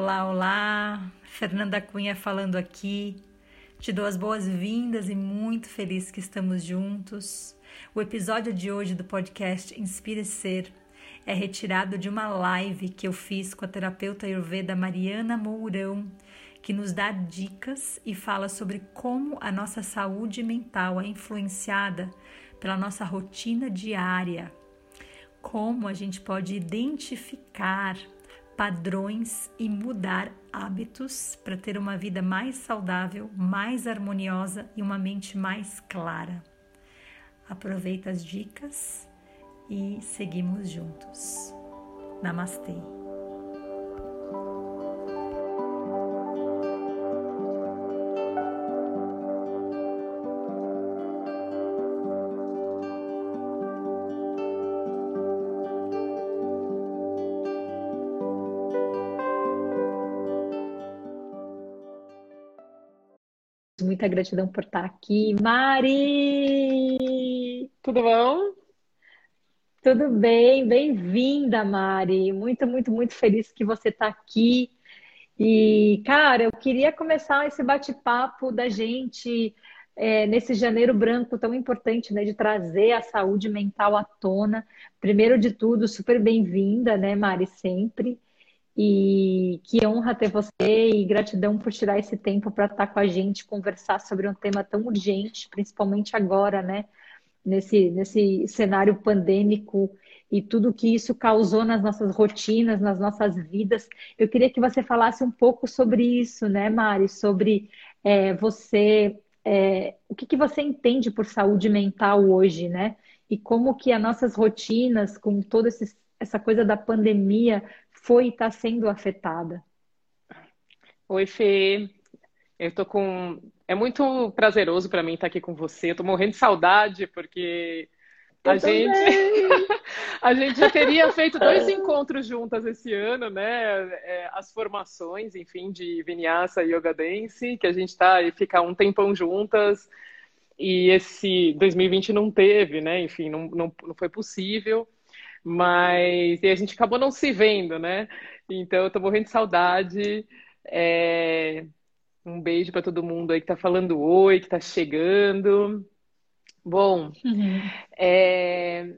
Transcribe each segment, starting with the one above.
Olá, olá! Fernanda Cunha falando aqui. Te dou as boas-vindas e muito feliz que estamos juntos. O episódio de hoje do podcast Inspire Ser é retirado de uma live que eu fiz com a terapeuta Ayurveda Mariana Mourão, que nos dá dicas e fala sobre como a nossa saúde mental é influenciada pela nossa rotina diária, como a gente pode identificar padrões e mudar hábitos para ter uma vida mais saudável, mais harmoniosa e uma mente mais clara. Aproveita as dicas e seguimos juntos. Namastê. Muita gratidão por estar aqui. Mari! Tudo bom? Tudo bem, bem-vinda, Mari. Muito, muito, muito feliz que você está aqui. E, cara, eu queria começar esse bate-papo da gente é, nesse janeiro branco tão importante, né, de trazer a saúde mental à tona. Primeiro de tudo, super bem-vinda, né, Mari, sempre. E que honra ter você e gratidão por tirar esse tempo para estar com a gente, conversar sobre um tema tão urgente, principalmente agora, né? Nesse, nesse cenário pandêmico e tudo que isso causou nas nossas rotinas, nas nossas vidas. Eu queria que você falasse um pouco sobre isso, né, Mari? Sobre é, você, é, o que, que você entende por saúde mental hoje, né? E como que as nossas rotinas, com toda essa coisa da pandemia, foi e está sendo afetada? Oi, Fê. Eu tô com. É muito prazeroso para mim estar aqui com você. Eu tô morrendo de saudade, porque a gente... a gente já teria feito dois encontros juntas esse ano, né? É, as formações, enfim, de Vinyasa e Yoga Dance, que a gente tá e fica um tempão juntas. E esse 2020 não teve, né? Enfim, não, não, não foi possível. Mas e a gente acabou não se vendo, né? Então eu tô morrendo de saudade. É... Um beijo para todo mundo aí que tá falando oi, que tá chegando. Bom, uhum. é...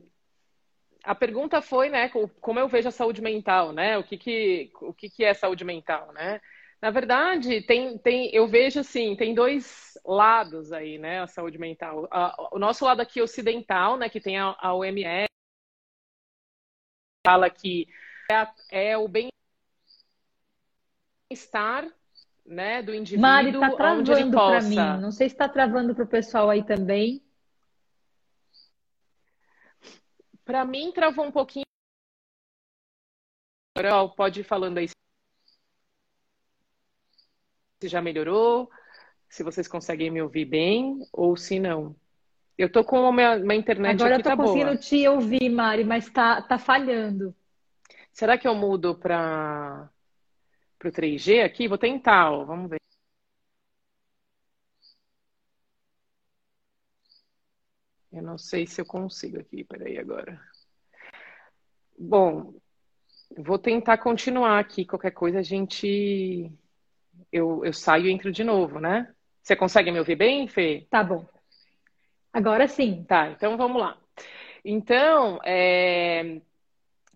a pergunta foi, né, como eu vejo a saúde mental, né? O que que, o que, que é saúde mental, né? Na verdade, tem, tem, eu vejo assim, tem dois lados aí, né, a saúde mental. o nosso lado aqui ocidental, né, que tem a, a OMS, fala que é, é o bem-estar né, do indivíduo Mari, tá travando para mim. Não sei se está travando para o pessoal aí também. Para mim, travou um pouquinho. Pode ir falando aí se já melhorou, se vocês conseguem me ouvir bem ou se não. Eu tô com uma, uma internet Agora aqui, eu tô tá conseguindo boa. te ouvir, Mari, mas tá, tá falhando. Será que eu mudo para o 3G aqui? Vou tentar, ó. Vamos ver. Eu não sei se eu consigo aqui, peraí agora. Bom, vou tentar continuar aqui. Qualquer coisa a gente. Eu, eu saio e entro de novo, né? Você consegue me ouvir bem, Fê? Tá bom. Agora sim. Tá, então vamos lá. Então, é,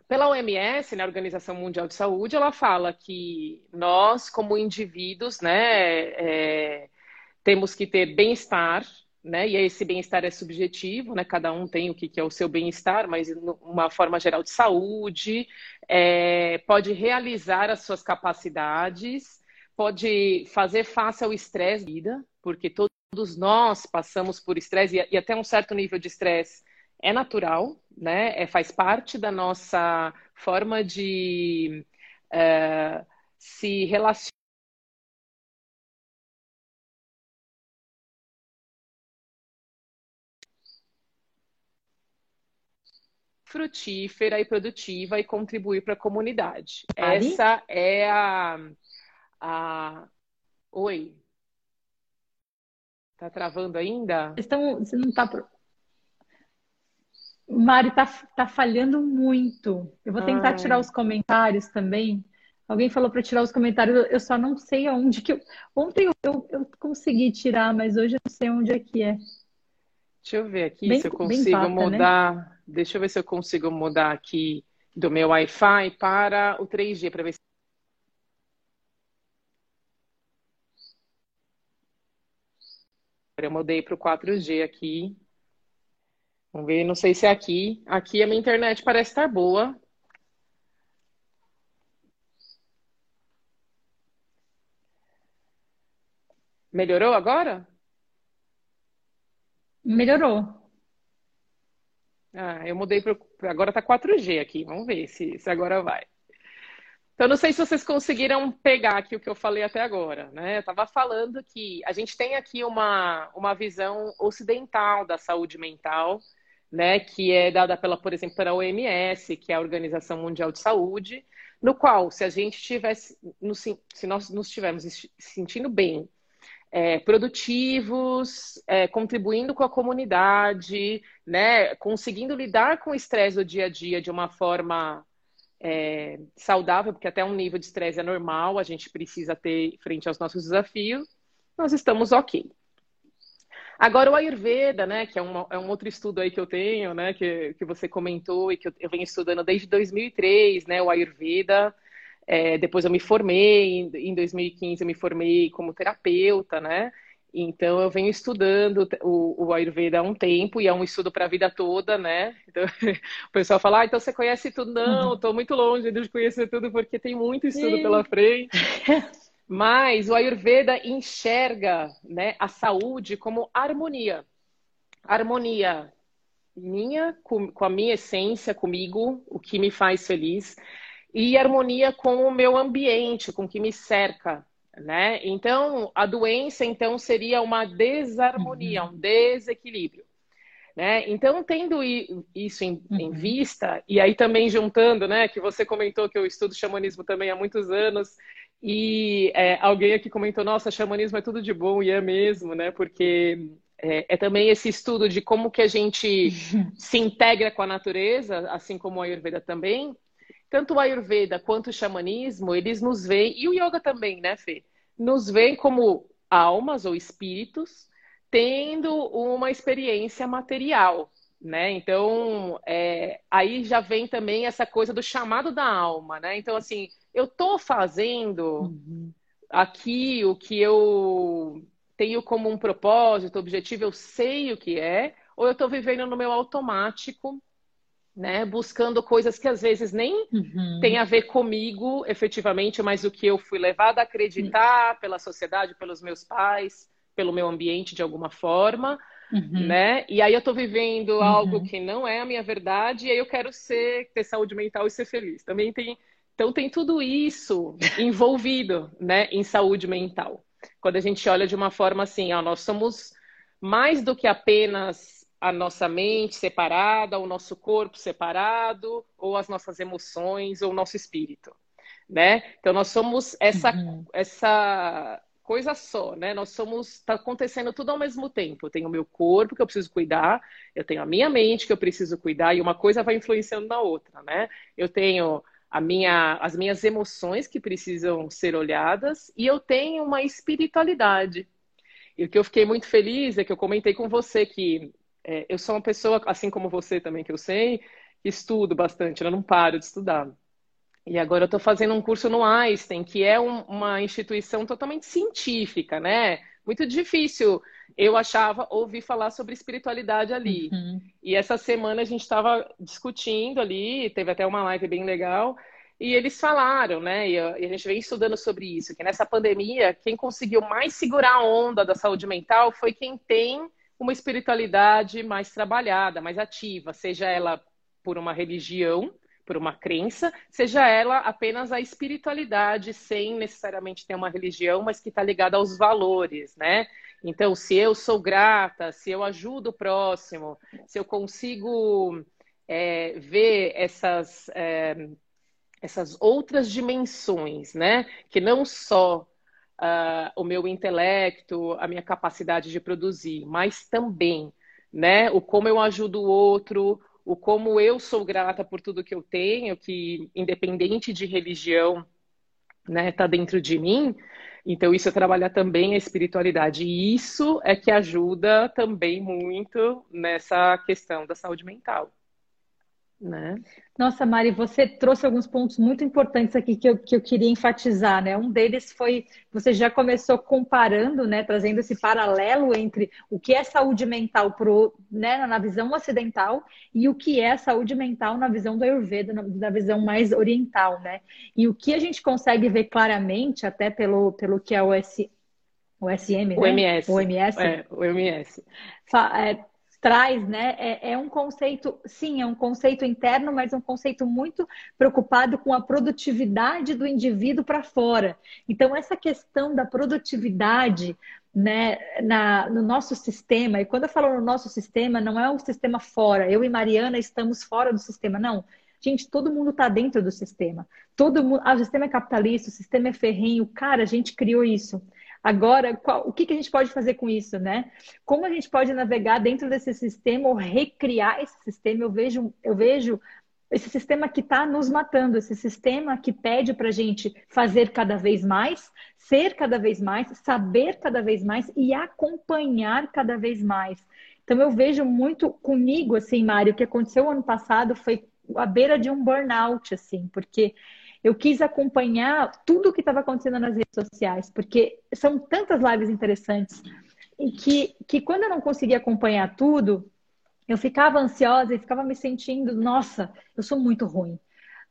pela OMS, né, Organização Mundial de Saúde, ela fala que nós, como indivíduos, né, é, temos que ter bem-estar, né, e esse bem-estar é subjetivo, né, cada um tem o que, que é o seu bem-estar, mas uma forma geral de saúde, é, pode realizar as suas capacidades, pode fazer face ao estresse da vida, porque todo todos nós passamos por estresse e, até um certo nível de estresse é natural, né? É, faz parte da nossa forma de é, se relacionar. frutífera e produtiva e contribuir para a comunidade. Ari? Essa é a, a... Oi. Tá travando ainda? Estão, você não tá. Mari, tá, tá falhando muito. Eu vou tentar Ai. tirar os comentários também, Alguém falou para tirar os comentários, eu só não sei aonde que eu. Ontem eu, eu, eu, consegui tirar, mas hoje eu não sei onde é que é. Deixa eu ver aqui bem, se eu consigo né? mudar. Né? Deixa eu ver se eu consigo mudar aqui do meu Wi-Fi para o 3G para ver se Eu mudei para o 4G aqui. Vamos ver, não sei se é aqui. Aqui a minha internet parece estar boa. Melhorou agora? Melhorou. Ah, eu mudei para. Agora tá 4G aqui. Vamos ver se, se agora vai. Então, não sei se vocês conseguiram pegar aqui o que eu falei até agora, né? Eu estava falando que a gente tem aqui uma, uma visão ocidental da saúde mental, né? Que é dada pela, por exemplo, pela OMS, que é a Organização Mundial de Saúde, no qual, se a gente tivesse, se nós nos estivermos sentindo bem, é, produtivos, é, contribuindo com a comunidade, né? Conseguindo lidar com o estresse do dia a dia de uma forma é, saudável, porque até um nível de estresse é normal, a gente precisa ter frente aos nossos desafios, nós estamos ok. Agora, o Ayurveda, né, que é, uma, é um outro estudo aí que eu tenho, né, que, que você comentou e que eu, eu venho estudando desde 2003, né, o Ayurveda. É, depois eu me formei, em, em 2015 eu me formei como terapeuta, né, então, eu venho estudando o, o Ayurveda há um tempo e é um estudo para a vida toda, né? Então, o pessoal fala, ah, então você conhece tudo. Não, estou muito longe de conhecer tudo porque tem muito estudo Sim. pela frente. Mas o Ayurveda enxerga né, a saúde como harmonia. Harmonia minha, com, com a minha essência, comigo, o que me faz feliz. E harmonia com o meu ambiente, com o que me cerca, né? Então, a doença então seria uma desarmonia, uhum. um desequilíbrio. Né? Então, tendo isso em, uhum. em, vista, e aí também juntando, né, que você comentou que eu estudo xamanismo também há muitos anos, e é, alguém aqui comentou, nossa, xamanismo é tudo de bom, e é mesmo, né, porque é, é também esse estudo de como que a gente se integra com a natureza, assim como a Ayurveda também, tanto o Ayurveda quanto o xamanismo, eles nos veem, e o yoga também, né, Fê? Nos veem como almas ou espíritos tendo uma experiência material, né? Então, é, aí já vem também essa coisa do chamado da alma, né? Então, assim, eu tô fazendo uhum. aqui o que eu tenho como um propósito, objetivo, eu sei o que é, ou eu estou vivendo no meu automático né? Buscando coisas que às vezes nem uhum. tem a ver comigo efetivamente, mas o que eu fui levada a acreditar pela sociedade, pelos meus pais, pelo meu ambiente de alguma forma, uhum. né? E aí eu tô vivendo uhum. algo que não é a minha verdade e aí eu quero ser, ter saúde mental e ser feliz. Também tem, então tem tudo isso envolvido, né, em saúde mental. Quando a gente olha de uma forma assim, ó, nós somos mais do que apenas a nossa mente separada, o nosso corpo separado, ou as nossas emoções, ou o nosso espírito, né? Então nós somos essa uhum. essa coisa só, né? Nós somos está acontecendo tudo ao mesmo tempo. Eu tenho o meu corpo que eu preciso cuidar, eu tenho a minha mente que eu preciso cuidar e uma coisa vai influenciando na outra, né? Eu tenho a minha, as minhas emoções que precisam ser olhadas e eu tenho uma espiritualidade. E o que eu fiquei muito feliz é que eu comentei com você que é, eu sou uma pessoa, assim como você também, que eu sei, que estudo bastante, eu não paro de estudar. E agora eu estou fazendo um curso no Einstein, que é um, uma instituição totalmente científica, né? Muito difícil. Eu achava, ouvir falar sobre espiritualidade ali. Uhum. E essa semana a gente estava discutindo ali, teve até uma live bem legal, e eles falaram, né? E a gente vem estudando sobre isso, que nessa pandemia, quem conseguiu mais segurar a onda da saúde mental foi quem tem uma espiritualidade mais trabalhada, mais ativa, seja ela por uma religião, por uma crença, seja ela apenas a espiritualidade, sem necessariamente ter uma religião, mas que está ligada aos valores, né? Então, se eu sou grata, se eu ajudo o próximo, se eu consigo é, ver essas, é, essas outras dimensões, né? Que não só uh, o meu intelecto, a minha capacidade de produzir, mas também, né, o como eu ajudo o outro, o como eu sou grata por tudo que eu tenho, que independente de religião, né? Tá dentro de mim. Então, isso é trabalhar também a espiritualidade. E isso é que ajuda também muito nessa questão da saúde mental. Né? Nossa, Mari, você trouxe alguns pontos muito importantes aqui que eu, que eu queria enfatizar, né? Um deles foi, você já começou comparando, né? Trazendo esse paralelo entre o que é saúde mental pro, né, na visão ocidental e o que é saúde mental na visão do Ayurveda, na, na visão mais oriental, né? E o que a gente consegue ver claramente, até pelo, pelo que é o S, o né? MS. O MS. É, o MS. É, traz, né? É, é, um conceito, sim, é um conceito interno, mas um conceito muito preocupado com a produtividade do indivíduo para fora. Então, essa questão da produtividade né, na, no nosso sistema, e quando eu falo no nosso sistema, não é um sistema fora, eu e Mariana estamos fora do sistema, não. Gente, todo mundo está dentro do sistema. Todo mundo, ah, o sistema é capitalista, o sistema é ferrenho. Cara, a gente criou isso. Agora, qual, o que, que a gente pode fazer com isso, né? Como a gente pode navegar dentro desse sistema ou recriar esse sistema? Eu vejo, eu vejo esse sistema que está nos matando, esse sistema que pede para a gente fazer cada vez mais, ser cada vez mais, saber cada vez mais e acompanhar cada vez mais. Então eu vejo muito comigo, assim, Mário, o que aconteceu ano passado foi à beira de um burnout, assim, porque eu quis acompanhar tudo o que estava acontecendo nas redes sociais, porque são tantas lives interessantes e que, que quando eu não conseguia acompanhar tudo, eu ficava ansiosa e ficava me sentindo, nossa, eu sou muito ruim.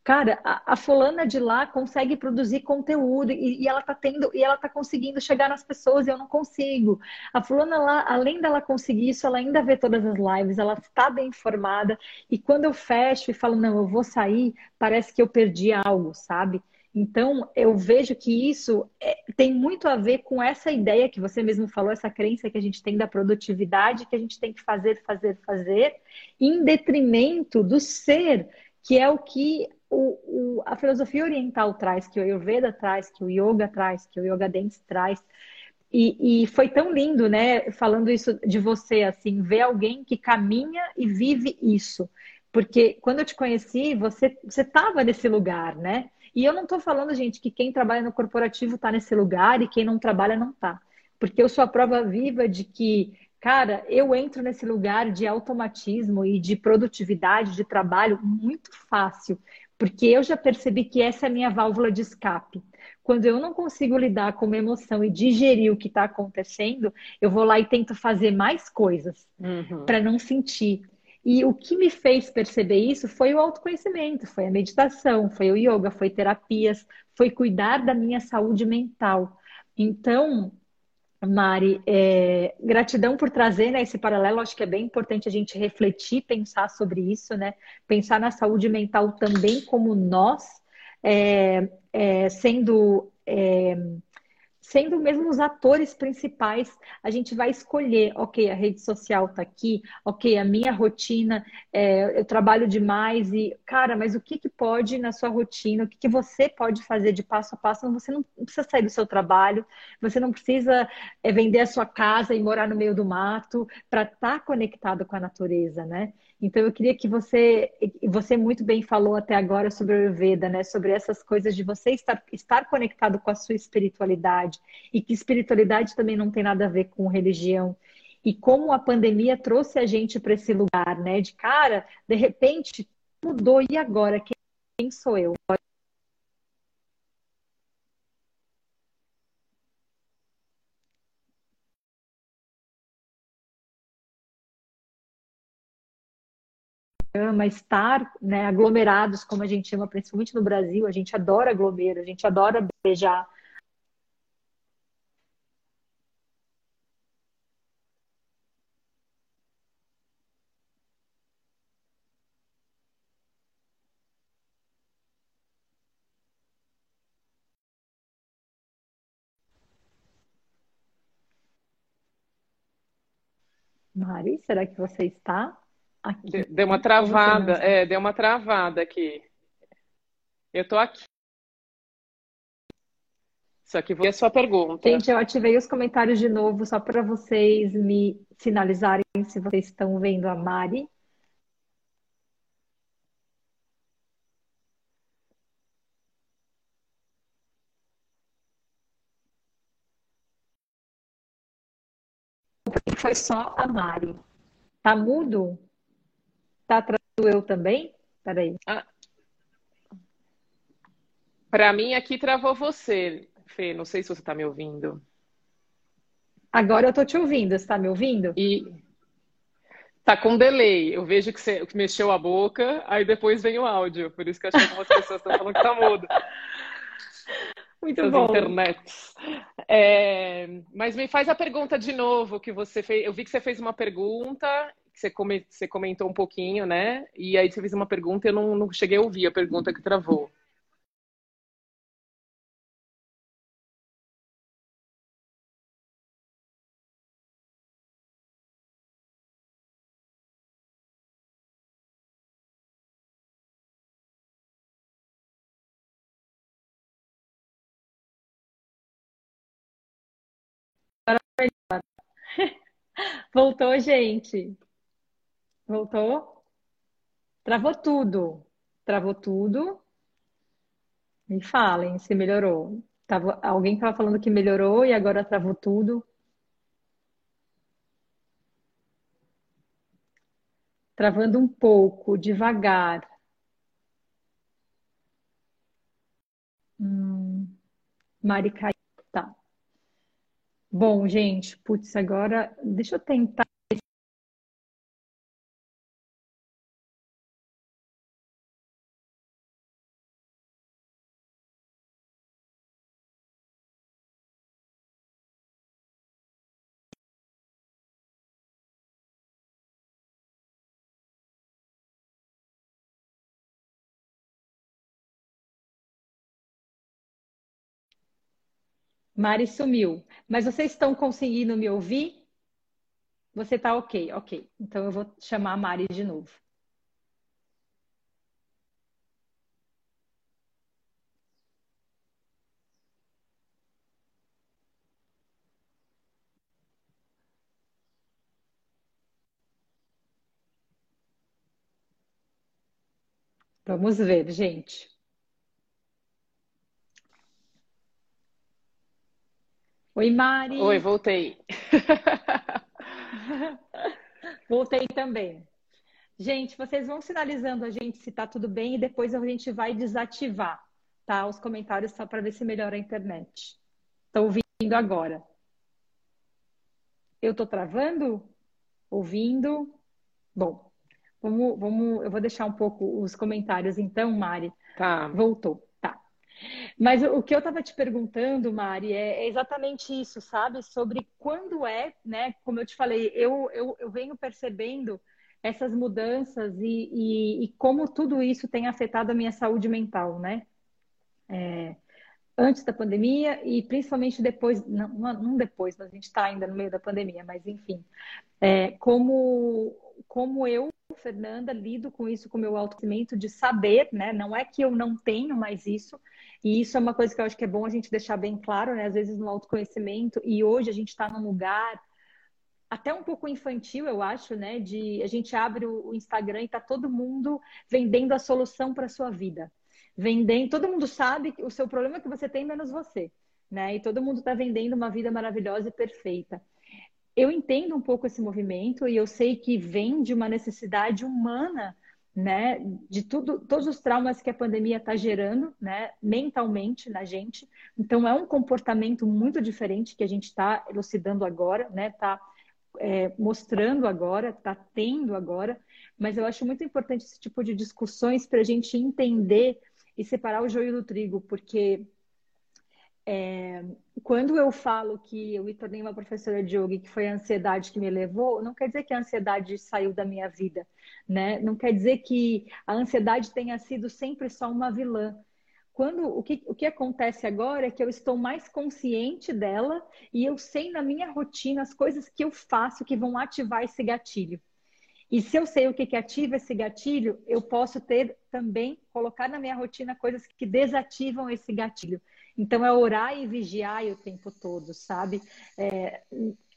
Cara, a, a, fulana de lá consegue produzir conteúdo e, e, ela tá tendo e ela tá conseguindo chegar nas pessoas e eu não consigo. A fulana lá, além dela conseguir isso, ela ainda vê todas as lives, ela está bem informada e quando eu fecho e falo não, eu vou sair, parece que eu perdi algo, sabe? Então, eu vejo que isso é, tem muito a ver com essa ideia que você mesmo falou, essa crença que a gente tem da produtividade, que a gente tem que fazer, fazer, fazer, em detrimento do ser, que é o que o, o, a filosofia oriental traz, que o Ayurveda traz, que o Yoga traz, que o Yoga Dance traz. E, e, foi tão lindo, né, falando isso de você, assim, ver alguém que caminha e vive isso. Porque quando eu te conheci, você estava nesse lugar, né? E eu não estou falando, gente, que quem trabalha no corporativo está nesse lugar e quem não trabalha não está. Porque eu sou a prova viva de que, cara, eu entro nesse lugar de automatismo e de produtividade, de trabalho muito fácil. Porque eu já percebi que essa é a minha válvula de escape. Quando eu não consigo lidar com uma emoção e digerir o que está acontecendo, eu vou lá e tento fazer mais coisas uhum. para não sentir. E o que me fez perceber isso foi o autoconhecimento, foi a meditação, foi o yoga, foi terapias, foi cuidar da minha saúde mental. Então, Mari, é, gratidão por trazer né, esse paralelo. Acho que é bem importante a gente refletir, pensar sobre isso, né? Pensar na saúde mental também como nós, é, é, sendo é, sendo mesmo os atores principais, a gente vai escolher, ok, a rede social está aqui, ok, a minha rotina, é, eu trabalho demais e, cara, mas o que, que pode na sua rotina, o que, que você pode fazer de passo a passo? Você não precisa sair do seu trabalho, você não precisa é, vender a sua casa e morar no meio do mato para estar tá conectado com a natureza, né? Então eu queria que você, você muito bem falou até agora sobre o Ayurveda, né? Sobre essas coisas de você estar, estar conectado com a sua espiritualidade e que espiritualidade também não tem nada a ver com religião. E como a pandemia trouxe a gente para esse lugar, né? De cara, de repente mudou e agora quem sou eu? Ama estar né, aglomerados, como a gente chama, principalmente no Brasil, a gente adora aglomero, a gente adora beijar. Mari, será que você está? Aqui. Deu uma travada, é, deu uma travada aqui. Eu tô aqui. Só que vou... é a sua pergunta. Gente, eu ativei os comentários de novo só para vocês me sinalizarem se vocês estão vendo a Mari. Foi só a Mari. Tá mudo? Tá travando eu também? Peraí. Ah. Para mim, aqui travou você, Fê. Não sei se você está me ouvindo. Agora eu estou te ouvindo. Você está me ouvindo? E tá com delay. Eu vejo que você mexeu a boca, aí depois vem o áudio. Por isso que acho que algumas pessoas estão falando que tá mudo. Muito As bom. internets. É, mas me faz a pergunta de novo que você fez. Eu vi que você fez uma pergunta, que você comentou um pouquinho, né? E aí você fez uma pergunta e eu não, não cheguei a ouvir a pergunta que travou. Voltou, gente. Voltou? Travou tudo. Travou tudo. Me falem se melhorou. Tava, alguém estava falando que melhorou e agora travou tudo. Travando um pouco, devagar. Hum. Tá. Bom, gente, putz, agora deixa eu tentar. Mari sumiu. Mas vocês estão conseguindo me ouvir? Você está ok, ok. Então eu vou chamar a Mari de novo. Vamos ver, gente. Oi, Mari. Oi, voltei. voltei também. Gente, vocês vão sinalizando a gente se tá tudo bem e depois a gente vai desativar, tá? Os comentários só para ver se melhora a internet. Estou ouvindo agora. Eu estou travando? Ouvindo? Bom, vamos, vamos, eu vou deixar um pouco os comentários então, Mari. Tá. Voltou. Mas o que eu estava te perguntando, Mari, é, é, exatamente isso, sabe? Sobre quando é, né? Como eu te falei, eu, eu, eu venho percebendo essas mudanças e, e, e, como tudo isso tem afetado a minha saúde mental, né? É, antes da pandemia e principalmente depois, não, não depois, a gente está ainda no meio da pandemia, mas enfim, é, como, como eu, Fernanda, lido com isso, com o meu autoconhecimento, de saber, né? Não é que eu não tenho mais isso, e isso é uma coisa que eu acho que é bom a gente deixar bem claro, né? Às vezes no autoconhecimento, e hoje a gente está num lugar até um pouco infantil, eu acho, né? De a gente abre o Instagram e tá todo mundo vendendo a solução para sua vida. Vendendo, todo mundo sabe que o seu problema é que você tem menos você, né? E todo mundo está vendendo uma vida maravilhosa e perfeita. Eu entendo um pouco esse movimento e eu sei que vem de uma necessidade humana né, de tudo, todos os traumas que a pandemia está gerando, né, mentalmente na gente. Então é um comportamento muito diferente que a gente está elucidando agora, né, está é, mostrando agora, está tendo agora. Mas eu acho muito importante esse tipo de discussões para a gente entender e separar o joio do trigo, porque é, quando eu falo que eu me tornei uma professora de yoga e que foi a ansiedade que me levou, não quer dizer que a ansiedade saiu da minha vida, né? Não quer dizer que a ansiedade tenha sido sempre só uma vilã. Quando o que, o que acontece agora é que eu estou mais consciente dela e eu sei na minha rotina as coisas que eu faço que vão ativar esse gatilho. E se eu sei o que, que ativa esse gatilho, eu posso ter também, colocar na minha rotina coisas que desativam esse gatilho. Então, é orar e vigiar o tempo todo, sabe? É,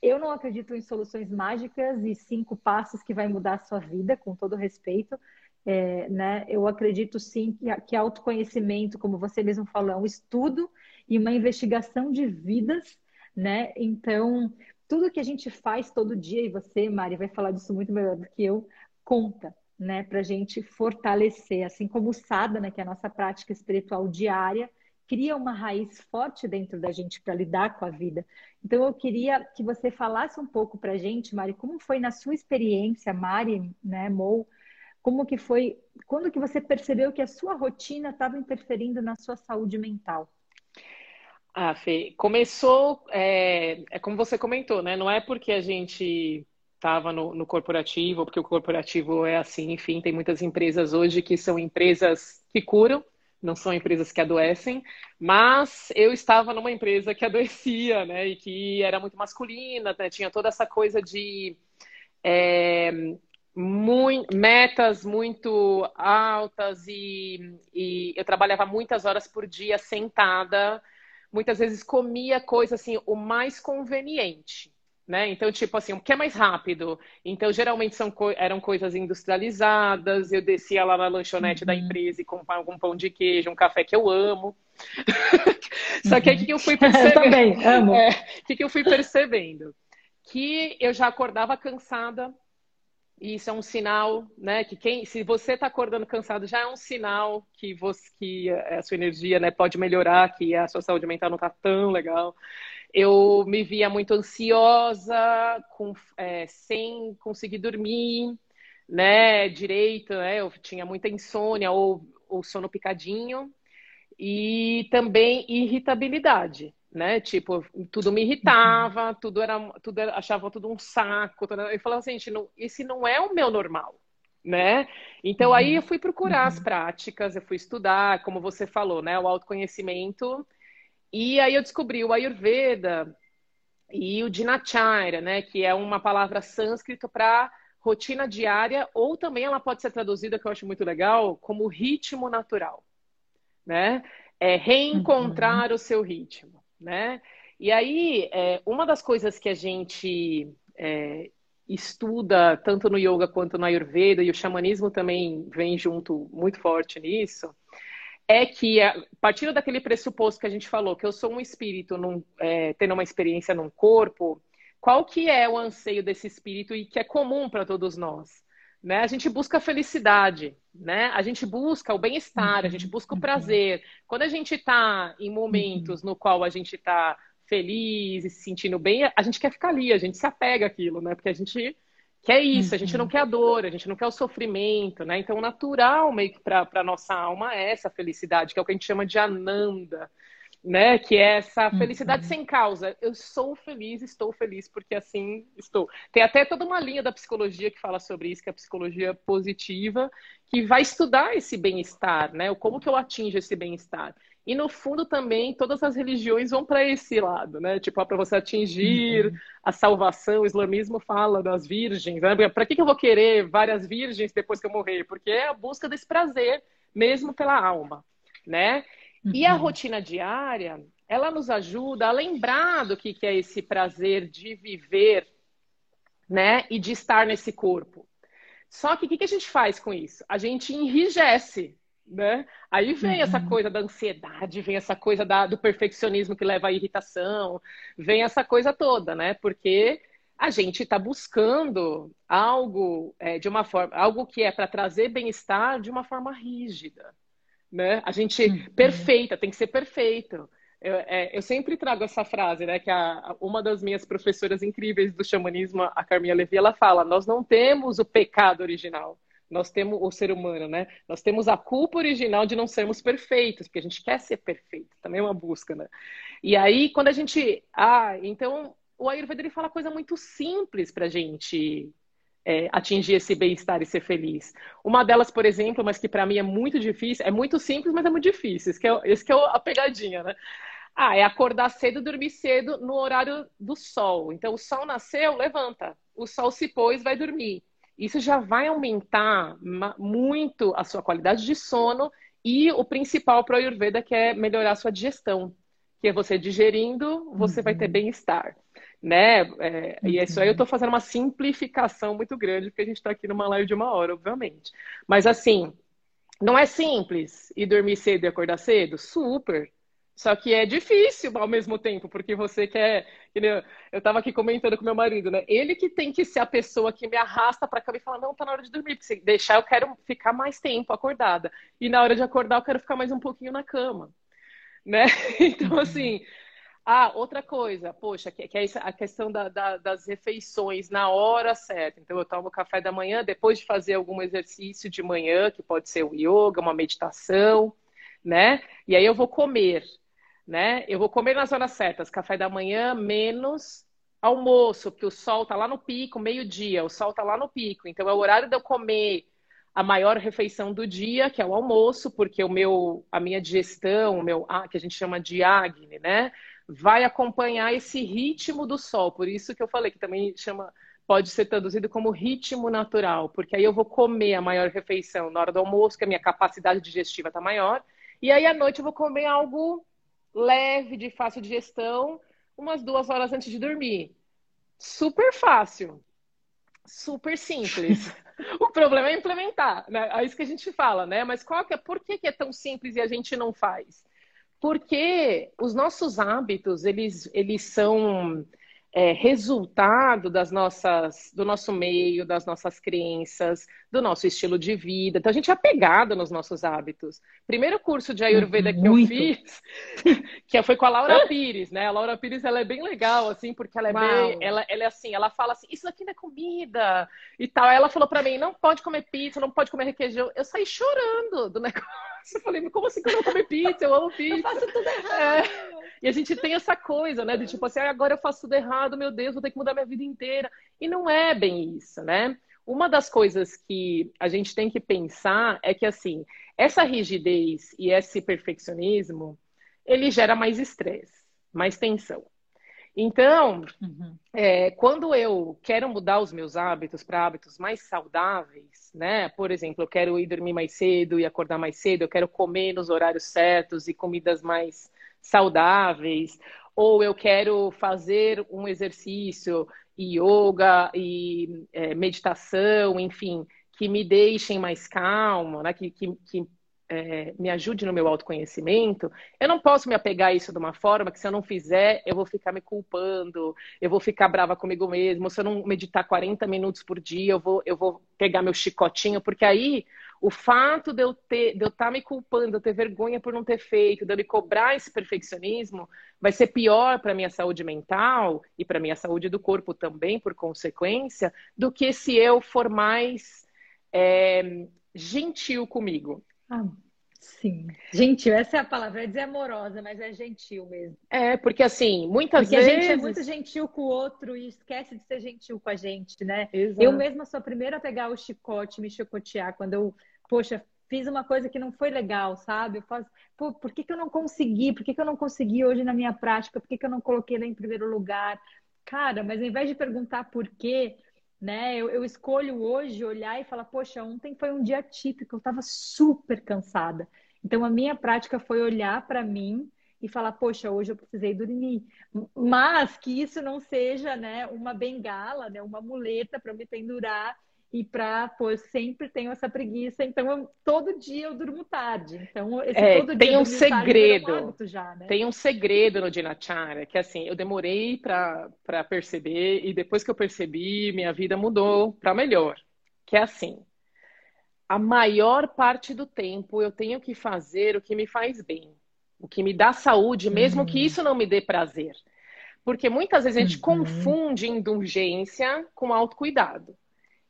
eu não acredito em soluções mágicas e cinco passos que vai mudar a sua vida, com todo respeito. É, né? Eu acredito sim que, que autoconhecimento, como você mesmo falou, é um estudo e uma investigação de vidas, né? Então, tudo que a gente faz todo dia, e você, Mari, vai falar disso muito melhor do que eu, conta, né, para a gente fortalecer, assim como o sadhana, que é a nossa prática espiritual diária, cria uma raiz forte dentro da gente para lidar com a vida. Então eu queria que você falasse um pouco para a gente, Mari, como foi na sua experiência, Mari, né, Mou, como que foi, quando que você percebeu que a sua rotina estava interferindo na sua saúde mental? Ah, Fê, começou, é, é como você comentou, né? Não é porque a gente estava no, no, corporativo, porque o corporativo é assim, enfim, tem muitas empresas hoje que são empresas que curam, não são empresas que adoecem, mas eu estava numa empresa que adoecia, né? E que era muito masculina, né? Tinha toda essa coisa de é, metas muito altas e, e eu trabalhava muitas horas por dia sentada muitas vezes comia coisa assim, o mais conveniente. Né? Então, tipo assim, o que é mais rápido? Então, geralmente são co eram coisas industrializadas. Eu descia lá na lanchonete uhum. da empresa e comprava algum pão de queijo, um café que eu amo. Só que aí que eu fui percebendo. eu também, amo. É, que, que eu fui percebendo? Que eu já acordava cansada, e isso é um sinal, né? Que quem, se você está acordando cansado, já é um sinal que você, que a sua energia, né, pode melhorar, que a sua saúde mental não está tão legal. Eu me via muito ansiosa, com, é, sem conseguir dormir, né, direito, né? Eu tinha muita insônia ou, ou sono picadinho e também irritabilidade né? Tipo, tudo me irritava, uhum. tudo era, tudo era, achava tudo um saco. Tudo, eu falava assim, gente, não, esse não é o meu normal, né? Então uhum. aí eu fui procurar uhum. as práticas, eu fui estudar, como você falou, né? O autoconhecimento. E aí eu descobri o Ayurveda e o Dinacharya, né? Que é uma palavra sânscrito para rotina diária, ou também ela pode ser traduzida, que eu acho muito legal, como ritmo natural, né? É reencontrar uhum. o seu ritmo né? E aí, é, uma das coisas que a gente é, estuda tanto no yoga quanto no ayurveda e o xamanismo também vem junto muito forte nisso, é que a partir daquele pressuposto que a gente falou, que eu sou um espírito num, é, tendo uma experiência num corpo, qual que é o anseio desse espírito e que é comum para todos nós? Né? A gente busca a felicidade, né? A gente busca o bem-estar, a gente busca o prazer. Quando a gente está em momentos no qual a gente está feliz e se sentindo bem, a gente quer ficar ali, a gente se apega àquilo, né? Porque a gente quer isso, a gente não uhum. quer a dor, a gente não quer o sofrimento, né? Então, natural meio que para a nossa alma é essa felicidade, que é o que a gente chama de ananda, né? Que é essa felicidade uhum. sem causa. Eu sou feliz, estou feliz porque assim estou. Tem até toda uma linha da psicologia que fala sobre isso, que é a psicologia positiva, que vai estudar esse bem-estar, né? Como que eu atinjo esse bem-estar. E no fundo também todas as religiões vão para esse lado, né? Tipo, para você atingir uhum. a salvação, o islamismo fala das virgens. Né? Para que, que eu vou querer várias virgens depois que eu morrer? Porque é a busca desse prazer mesmo pela alma, né? E a uhum. rotina diária, ela nos ajuda a lembrar do que, que é esse prazer de viver, né? E de estar nesse corpo. Só que o que, que a gente faz com isso? A gente enrijece, né? Aí vem uhum. essa coisa da ansiedade, vem essa coisa da, do perfeccionismo que leva à irritação, vem essa coisa toda, né? Porque a gente está buscando algo é, de uma forma, algo que é para trazer bem-estar de uma forma rígida né? A gente uhum. perfeita, tem que ser perfeito. Eu, é, eu, sempre trago essa frase, né? Que a, uma das minhas professoras incríveis do xamanismo, a Carminha Levi, ela fala: nós não temos o pecado original, nós temos o ser humano, né? Nós temos a culpa original de não sermos perfeitos, porque a gente quer ser perfeito, também é uma busca, né? E aí, quando a gente. Ah, então o Ayurveda ele fala coisa muito simples pra gente é, atingir esse bem-estar e ser feliz. Uma delas, por exemplo, mas que para mim é muito difícil, é muito simples, mas é muito difícil. Esse que é, esse que é a pegadinha, né? Ah, é acordar cedo, dormir cedo no horário do sol. Então, o sol nasceu, levanta. O sol se pôs, vai dormir. Isso já vai aumentar muito a sua qualidade de sono e o principal para o Ayurveda, que é melhorar a sua digestão. Que é você digerindo, você uhum. vai ter uhum. bem-estar né? É, e isso aí eu estou fazendo uma simplificação muito grande, porque a gente está aqui numa live de uma hora, obviamente. Mas assim, não é simples ir dormir cedo e acordar cedo? Super. Só que é difícil ao mesmo tempo, porque você quer. Eu estava aqui comentando com meu marido, né? Ele que tem que ser a pessoa que me arrasta para cama e fala: não, tá na hora de dormir, porque se deixar eu quero ficar mais tempo acordada. E na hora de acordar eu quero ficar mais um pouquinho na cama, né? Então, uhum. assim. Ah, outra coisa, poxa, que, que é a questão da, da, das refeições na hora certa. Então, eu tomo café da manhã depois de fazer algum exercício de manhã, que pode ser o yoga, uma meditação, né? E aí eu vou comer né? Eu vou comer nas horas certas, café da manhã menos almoço, porque o sol tá lá no pico, meio-dia, o sol tá lá no pico. Então é o horário de eu comer a maior refeição do dia, que é o almoço, porque o meu, a minha digestão, o meu, ah, que a gente chama de acne, né, vai acompanhar esse ritmo do sol. Por isso que eu falei que também chama, pode ser traduzido como ritmo natural, porque aí eu vou comer a maior refeição na hora do almoço, que a minha capacidade digestiva tá maior, e aí à noite eu vou comer algo leve, de fácil digestão, umas duas horas antes de dormir. Super fácil. Super simples. o problema é implementar, né? É isso que a gente fala, né? Mas qual que é, por que, que é tão simples e a gente não faz? Porque os nossos hábitos, eles, eles são é, resultado das nossas, do nosso meio, das nossas crenças, do nosso estilo de vida. Então a gente é apegado nos nossos hábitos. Primeiro curso de Ayurveda que Muito. eu fiz, que foi com a Laura Pires, né? A Laura Pires ela é bem legal, assim, porque ela é bem, ela, ela é assim, ela fala assim, isso aqui não é comida e tal. Ela falou para mim, não pode comer pizza, não pode comer requeijão. Eu saí chorando do negócio. Eu falei, como assim que eu não comer pizza? Eu amo pizza. Eu faço tudo errado. É. E a gente tem essa coisa, né? De tipo assim, ah, agora eu faço tudo errado, meu Deus, vou ter que mudar minha vida inteira. E não é bem isso, né? Uma das coisas que a gente tem que pensar é que, assim, essa rigidez e esse perfeccionismo, ele gera mais estresse, mais tensão. Então, uhum. é, quando eu quero mudar os meus hábitos para hábitos mais saudáveis, né? Por exemplo, eu quero ir dormir mais cedo e acordar mais cedo, eu quero comer nos horários certos e comidas mais saudáveis, ou eu quero fazer um exercício, yoga e é, meditação, enfim, que me deixem mais calma, né? que, que, que é, me ajude no meu autoconhecimento, eu não posso me apegar a isso de uma forma que se eu não fizer, eu vou ficar me culpando, eu vou ficar brava comigo mesmo, se eu não meditar 40 minutos por dia, eu vou, eu vou pegar meu chicotinho, porque aí o fato de eu ter, de eu estar tá me culpando, de eu ter vergonha por não ter feito, de eu me cobrar esse perfeccionismo, vai ser pior para minha saúde mental e para minha saúde do corpo também, por consequência, do que se eu for mais é, gentil comigo. Ah, sim. Gentil, essa é a palavra. É dizer amorosa, mas é gentil mesmo. É, porque assim, muitas porque vezes. a gente é muito gentil com o outro e esquece de ser gentil com a gente, né? Exato. Eu mesma sou a primeira a pegar o chicote, me chicotear quando eu, poxa, fiz uma coisa que não foi legal, sabe? Eu faço, pô, por que, que eu não consegui? Por que, que eu não consegui hoje na minha prática? Por que, que eu não coloquei ela em primeiro lugar? Cara, mas ao invés de perguntar por quê, né? Eu, eu, escolho hoje olhar e falar, poxa, ontem foi um dia típico, eu estava super cansada. Então a minha prática foi olhar para mim e falar, poxa, hoje eu precisei dormir. Mas que isso não seja, né, uma bengala, né, uma muleta para me pendurar e para, pô, eu sempre tenho essa preguiça, então eu, todo dia eu durmo tarde. Então, esse é, todo tem dia um segredo. Um já, né? Tem um segredo no Dinachara, que assim, eu demorei para perceber e depois que eu percebi, minha vida mudou para melhor. Que é assim, a maior parte do tempo eu tenho que fazer o que me faz bem, o que me dá saúde, mesmo que uhum. isso não me dê prazer. Porque muitas vezes a gente uhum. confunde indulgência com autocuidado.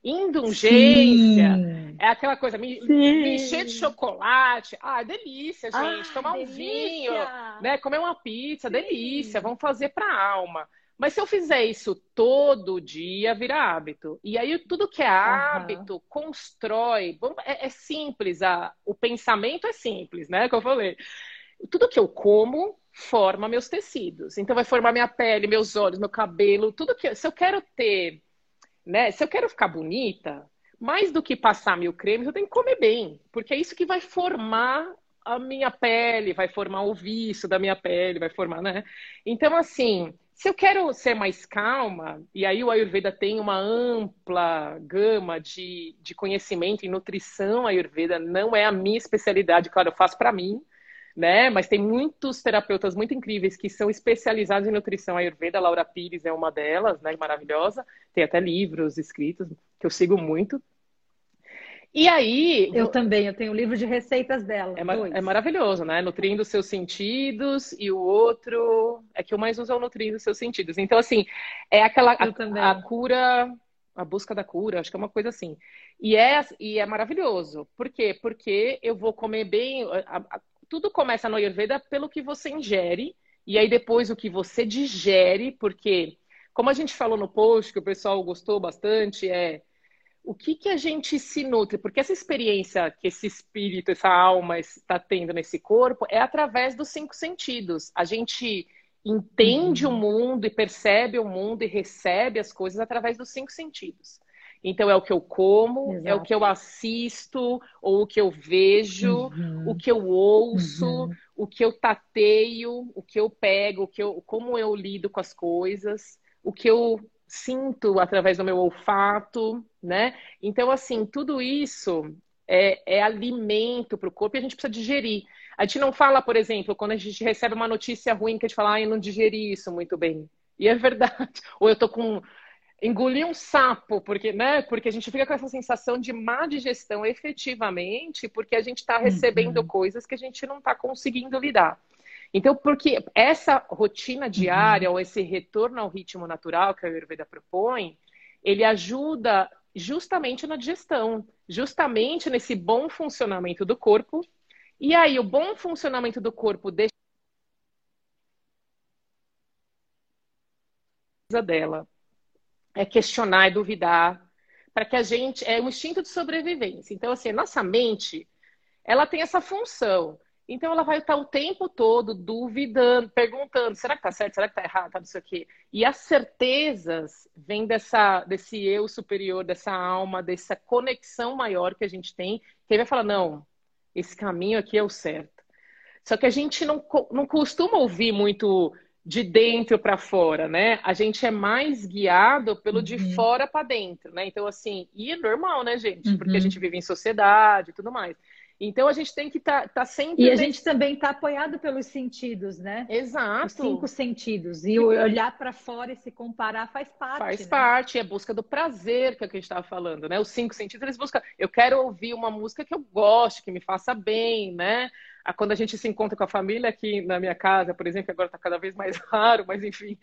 Indulgência Sim. é aquela coisa, me, me, encher de chocolate. Ah, delícia, gente. Ah, Tomar delícia. um vinho, né? Comer uma pizza, Sim. delícia. Vamos fazer para a alma. Mas se eu fizer isso todo dia, vira hábito. E aí tudo que é hábito uhum. constrói. É, é simples, a, o pensamento é simples, né? Que eu falei. Tudo que eu como forma meus tecidos. Então vai formar minha pele, meus olhos, meu cabelo, tudo que. Se eu quero ter né? Se eu quero ficar bonita, mais do que passar mil cremes, eu tenho que comer bem, porque é isso que vai formar a minha pele, vai formar o vício da minha pele, vai formar, né? Então, assim, se eu quero ser mais calma, e aí o Ayurveda tem uma ampla gama de, de conhecimento em nutrição Ayurveda, não é a minha especialidade, claro, eu faço para mim, né? Mas tem muitos terapeutas muito incríveis que são especializados em nutrição ayurveda. Laura Pires é uma delas, né? Maravilhosa. Tem até livros escritos que eu sigo muito. E aí. Eu também, eu tenho um livro de receitas dela. É, é maravilhoso, né? Nutrindo seus sentidos, e o outro é que eu mais uso é o Nutrindo seus sentidos. Então, assim, é aquela. A, a, cura, a busca da cura, acho que é uma coisa assim. E é, e é maravilhoso. Por quê? Porque eu vou comer bem. A, a, tudo começa no Ayurveda pelo que você ingere, e aí depois o que você digere, porque, como a gente falou no post, que o pessoal gostou bastante, é o que, que a gente se nutre? Porque essa experiência que esse espírito, essa alma está tendo nesse corpo é através dos cinco sentidos. A gente entende uhum. o mundo e percebe o mundo e recebe as coisas através dos cinco sentidos. Então, é o que eu como, Exato. é o que eu assisto, ou o que eu vejo, uhum. o que eu ouço, uhum. o que eu tateio, o que eu pego, o que eu, como eu lido com as coisas, o que eu sinto através do meu olfato, né? Então, assim, tudo isso é, é alimento para o corpo e a gente precisa digerir. A gente não fala, por exemplo, quando a gente recebe uma notícia ruim que a gente fala, ah, eu não digeri isso muito bem. E é verdade. Ou eu tô com engoli um sapo, porque, né? Porque a gente fica com essa sensação de má digestão efetivamente, porque a gente está recebendo uhum. coisas que a gente não está conseguindo lidar. Então, porque essa rotina diária, uhum. ou esse retorno ao ritmo natural que a Ayurveda propõe, ele ajuda justamente na digestão, justamente nesse bom funcionamento do corpo. E aí, o bom funcionamento do corpo deixa dela é questionar, é duvidar, para que a gente é um instinto de sobrevivência. Então, assim, nossa mente, ela tem essa função então ela vai estar o tempo todo duvidando, perguntando, será que tá certo? Será que tá errado? Tá isso aqui. E as certezas vêm dessa desse eu superior, dessa alma, dessa conexão maior que a gente tem, que ele vai falar, não, esse caminho aqui é o certo. Só que a gente não, não costuma ouvir muito de dentro para fora, né? A gente é mais guiado pelo uhum. de fora para dentro, né? Então, assim, e é normal, né, gente? Uhum. Porque a uhum. gente vive em sociedade e tudo mais. Então a gente tem que estar tá, tá sempre. E a gente também está apoiado pelos sentidos, né? Exato. Os cinco sentidos. E olhar para fora e se comparar faz parte. Faz né? parte, é busca do prazer que, é que a gente estava falando, né? Os cinco sentidos, eles buscam. Eu quero ouvir uma música que eu goste, que me faça bem, né? Quando a gente se encontra com a família aqui na minha casa, por exemplo, agora está cada vez mais raro, mas enfim,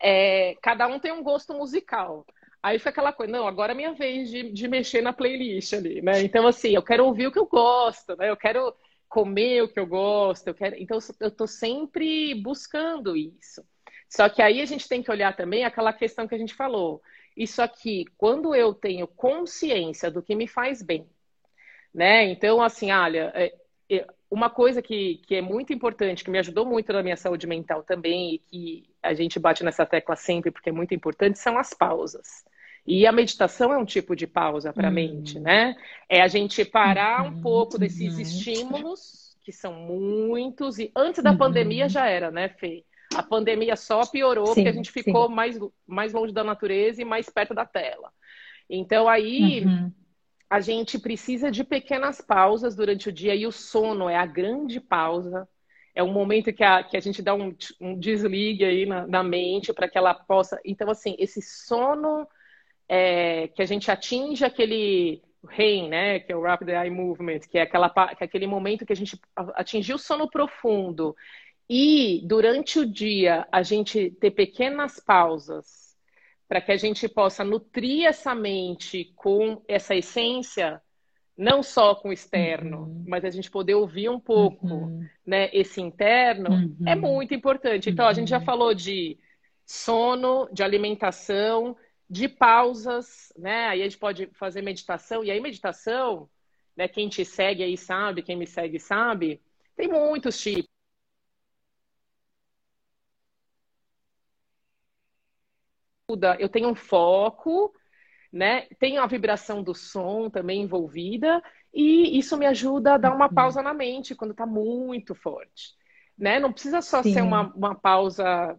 é, cada um tem um gosto musical. Aí fica aquela coisa, não, agora é minha vez de, de mexer na playlist ali, né? Então, assim, eu quero ouvir o que eu gosto, né? Eu quero comer o que eu gosto, eu quero. Então, eu estou sempre buscando isso. Só que aí a gente tem que olhar também aquela questão que a gente falou. Isso aqui, quando eu tenho consciência do que me faz bem, né? Então, assim, olha, é, uma coisa que, que é muito importante, que me ajudou muito na minha saúde mental também, e que a gente bate nessa tecla sempre porque é muito importante, são as pausas. E a meditação é um tipo de pausa para a uhum. mente, né? É a gente parar um uhum. pouco desses uhum. estímulos, que são muitos, e antes da pandemia já era, né, Fê? A pandemia só piorou sim, porque a gente ficou mais, mais longe da natureza e mais perto da tela. Então aí uhum. A gente precisa de pequenas pausas durante o dia e o sono é a grande pausa. É um momento que a, que a gente dá um, um desligue aí na, na mente para que ela possa. Então, assim, esse sono é, que a gente atinge aquele REM, né, que é o Rapid Eye Movement, que é, aquela, que é aquele momento que a gente atingiu o sono profundo e durante o dia a gente ter pequenas pausas para que a gente possa nutrir essa mente com essa essência, não só com o externo, uhum. mas a gente poder ouvir um pouco, uhum. né, esse interno, é uhum. é muito importante. Então, a gente já uhum. falou de sono, de alimentação, de pausas, né? Aí a gente pode fazer meditação, e aí meditação, né? Quem te segue aí sabe, quem me segue sabe, tem muitos tipos. Eu tenho um foco, né? Tenho a vibração do som também envolvida, e isso me ajuda a dar uma uhum. pausa na mente quando está muito forte. Né? Não precisa só Sim. ser uma, uma pausa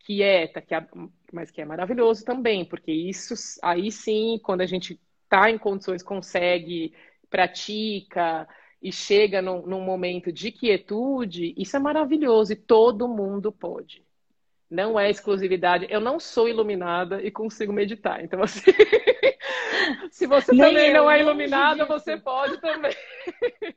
quieta, que é, mas que é maravilhoso também, porque isso aí sim, quando a gente está em condições, consegue, pratica e chega num, num momento de quietude, isso é maravilhoso e todo mundo pode. Não é exclusividade. Eu não sou iluminada e consigo meditar. Então, assim, se você Nem também eu, não é iluminada, você pode também.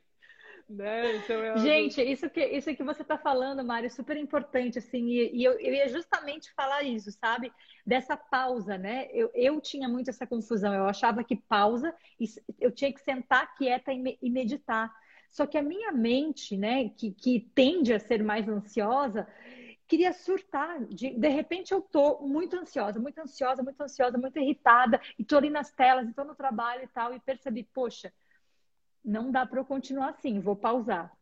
Né? Então, é Gente, isso que, isso que você está falando, Mário, é super importante, assim, e, e eu, eu, ia justamente falar isso, sabe? Dessa pausa, né? Eu, eu tinha muito essa confusão, eu achava que pausa, eu tinha que sentar quieta e, e meditar. Só que a minha mente, né, que, que tende a ser mais ansiosa, queria surtar. De, de repente eu tô muito ansiosa, muito ansiosa, muito ansiosa, muito irritada, e tô ali nas telas, e tô no trabalho e tal, e percebi, poxa, não dá para eu continuar assim, vou pausar.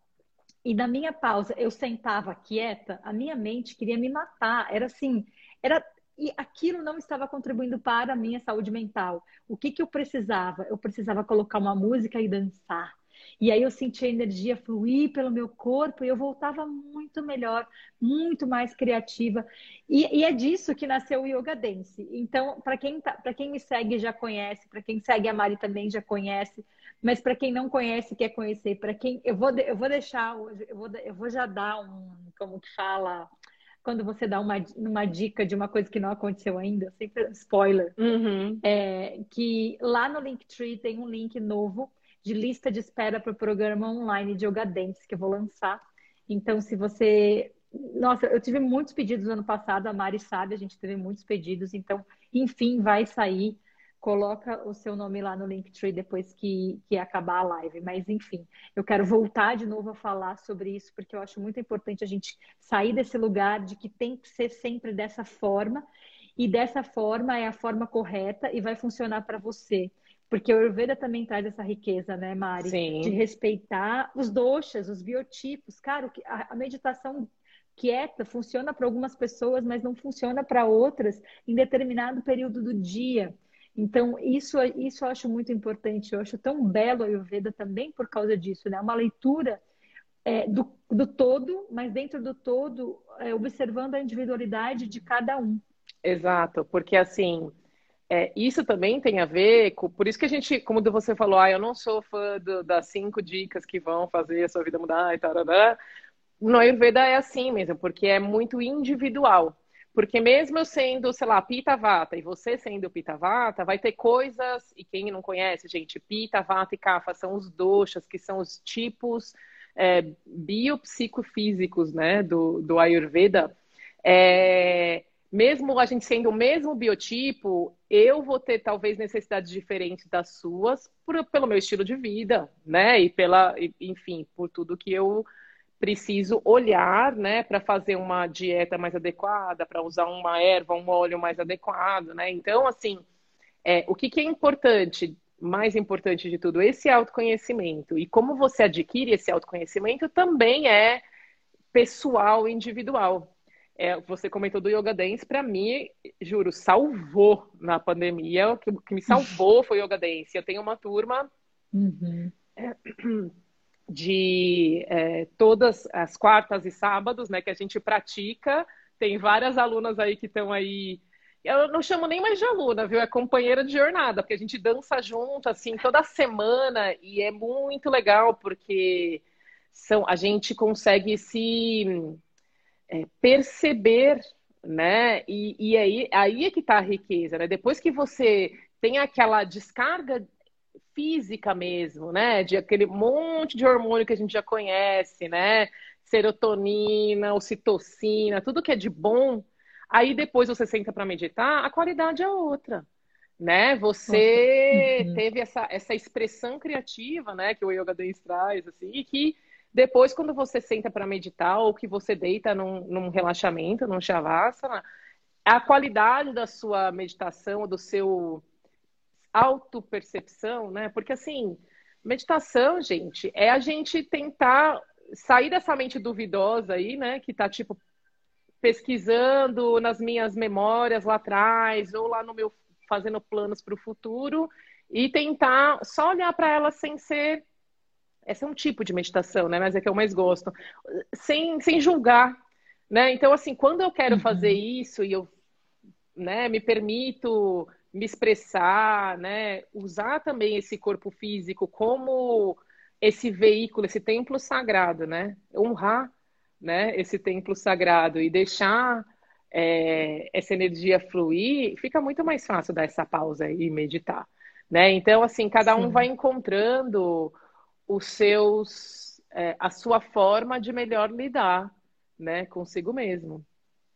E na minha pausa, eu sentava quieta, a minha mente queria me matar. Era assim, era e aquilo não estava contribuindo para a minha saúde mental. O que que eu precisava? Eu precisava colocar uma música e dançar. E aí eu sentia a energia fluir pelo meu corpo e eu voltava muito melhor, muito mais criativa. E, e é disso que nasceu o Yoga Dance. Então, para quem, tá, quem me segue já conhece, para quem segue a Mari também já conhece, mas para quem não conhece, quer conhecer, para quem eu vou, eu vou deixar, eu vou, eu vou já dar um, como que fala, quando você dá uma, uma dica de uma coisa que não aconteceu ainda, sempre spoiler, uhum. é, que lá no Linktree tem um link novo de lista de espera para o programa online de Yoga Dance que eu vou lançar. Então, se você. Nossa, eu tive muitos pedidos no ano passado, a Mari sabe, a gente teve muitos pedidos, então, enfim, vai sair. Coloca o seu nome lá no Linktree depois que, que acabar a live. Mas, enfim, eu quero voltar de novo a falar sobre isso, porque eu acho muito importante a gente sair desse lugar de que tem que ser sempre dessa forma, e dessa forma é a forma correta e vai funcionar para você. Porque o Ayurveda também traz essa riqueza, né, Mari? Sim. De respeitar os doshas, os biotipos. Cara, a meditação quieta funciona para algumas pessoas, mas não funciona para outras em determinado período do dia. Então, isso, isso eu acho muito importante. Eu acho tão belo a Ayurveda também por causa disso, né? Uma leitura é, do, do todo, mas dentro do todo, é, observando a individualidade de cada um. Exato, porque assim, é, isso também tem a ver com. Por isso que a gente, como você falou, ah, eu não sou fã do, das cinco dicas que vão fazer a sua vida mudar e tal. No Ayurveda é assim mesmo, porque é muito individual. Porque mesmo eu sendo, sei lá, Pita Vata e você sendo Pita Vata, vai ter coisas, e quem não conhece, gente, Pita, Vata e Kapha são os doshas, que são os tipos é, biopsicofísicos, né, do, do Ayurveda. É, mesmo a gente sendo o mesmo biotipo, eu vou ter talvez necessidades diferentes das suas por, pelo meu estilo de vida, né? E pela, enfim, por tudo que eu preciso olhar, né, para fazer uma dieta mais adequada, para usar uma erva, um óleo mais adequado, né? Então, assim, é, o que, que é importante, mais importante de tudo, esse autoconhecimento. E como você adquire esse autoconhecimento também é pessoal, individual é, você comentou do Yoga Dance, para mim, juro, salvou na pandemia. O que, que, me salvou foi o Yoga Dance. Eu tenho uma turma uhum. é, de é, todas as quartas e sábados, né, que a gente pratica. Tem várias alunas aí que estão aí. Eu não chamo nem mais de aluna, viu? É companheira de jornada, porque a gente dança junto, assim, toda semana, e é muito legal, porque são, a gente consegue se é, perceber, né? E, e, aí, aí é que está a riqueza, né? Depois que você tem aquela descarga física mesmo, né? De aquele monte de hormônio que a gente já conhece, né? Serotonina, ocitocina, tudo que é de bom. Aí depois você senta para meditar, a qualidade é outra, né? Você uhum. teve essa, essa expressão criativa, né? Que o Yoga Dance traz, assim, que depois, quando você senta para meditar ou que você deita num, num relaxamento, num shavasana, a qualidade da sua meditação, do seu autopercepção, né? Porque assim, meditação, gente, é a gente tentar sair dessa mente duvidosa aí, né? Que tá tipo pesquisando nas minhas memórias lá atrás ou lá no meu fazendo planos para o futuro e tentar só olhar para ela sem ser esse é um tipo de meditação, né? Mas é que eu mais gosto. Sem, sem julgar, né? Então, assim, quando eu quero uhum. fazer isso e eu né, me permito me expressar, né? Usar também esse corpo físico como esse veículo, esse templo sagrado, né? Honrar, né? Esse templo sagrado e deixar é, essa energia fluir, fica muito mais fácil dar essa pausa e meditar, né? Então, assim, cada um Sim. vai encontrando os seus, é, a sua forma de melhor lidar, né, consigo mesmo.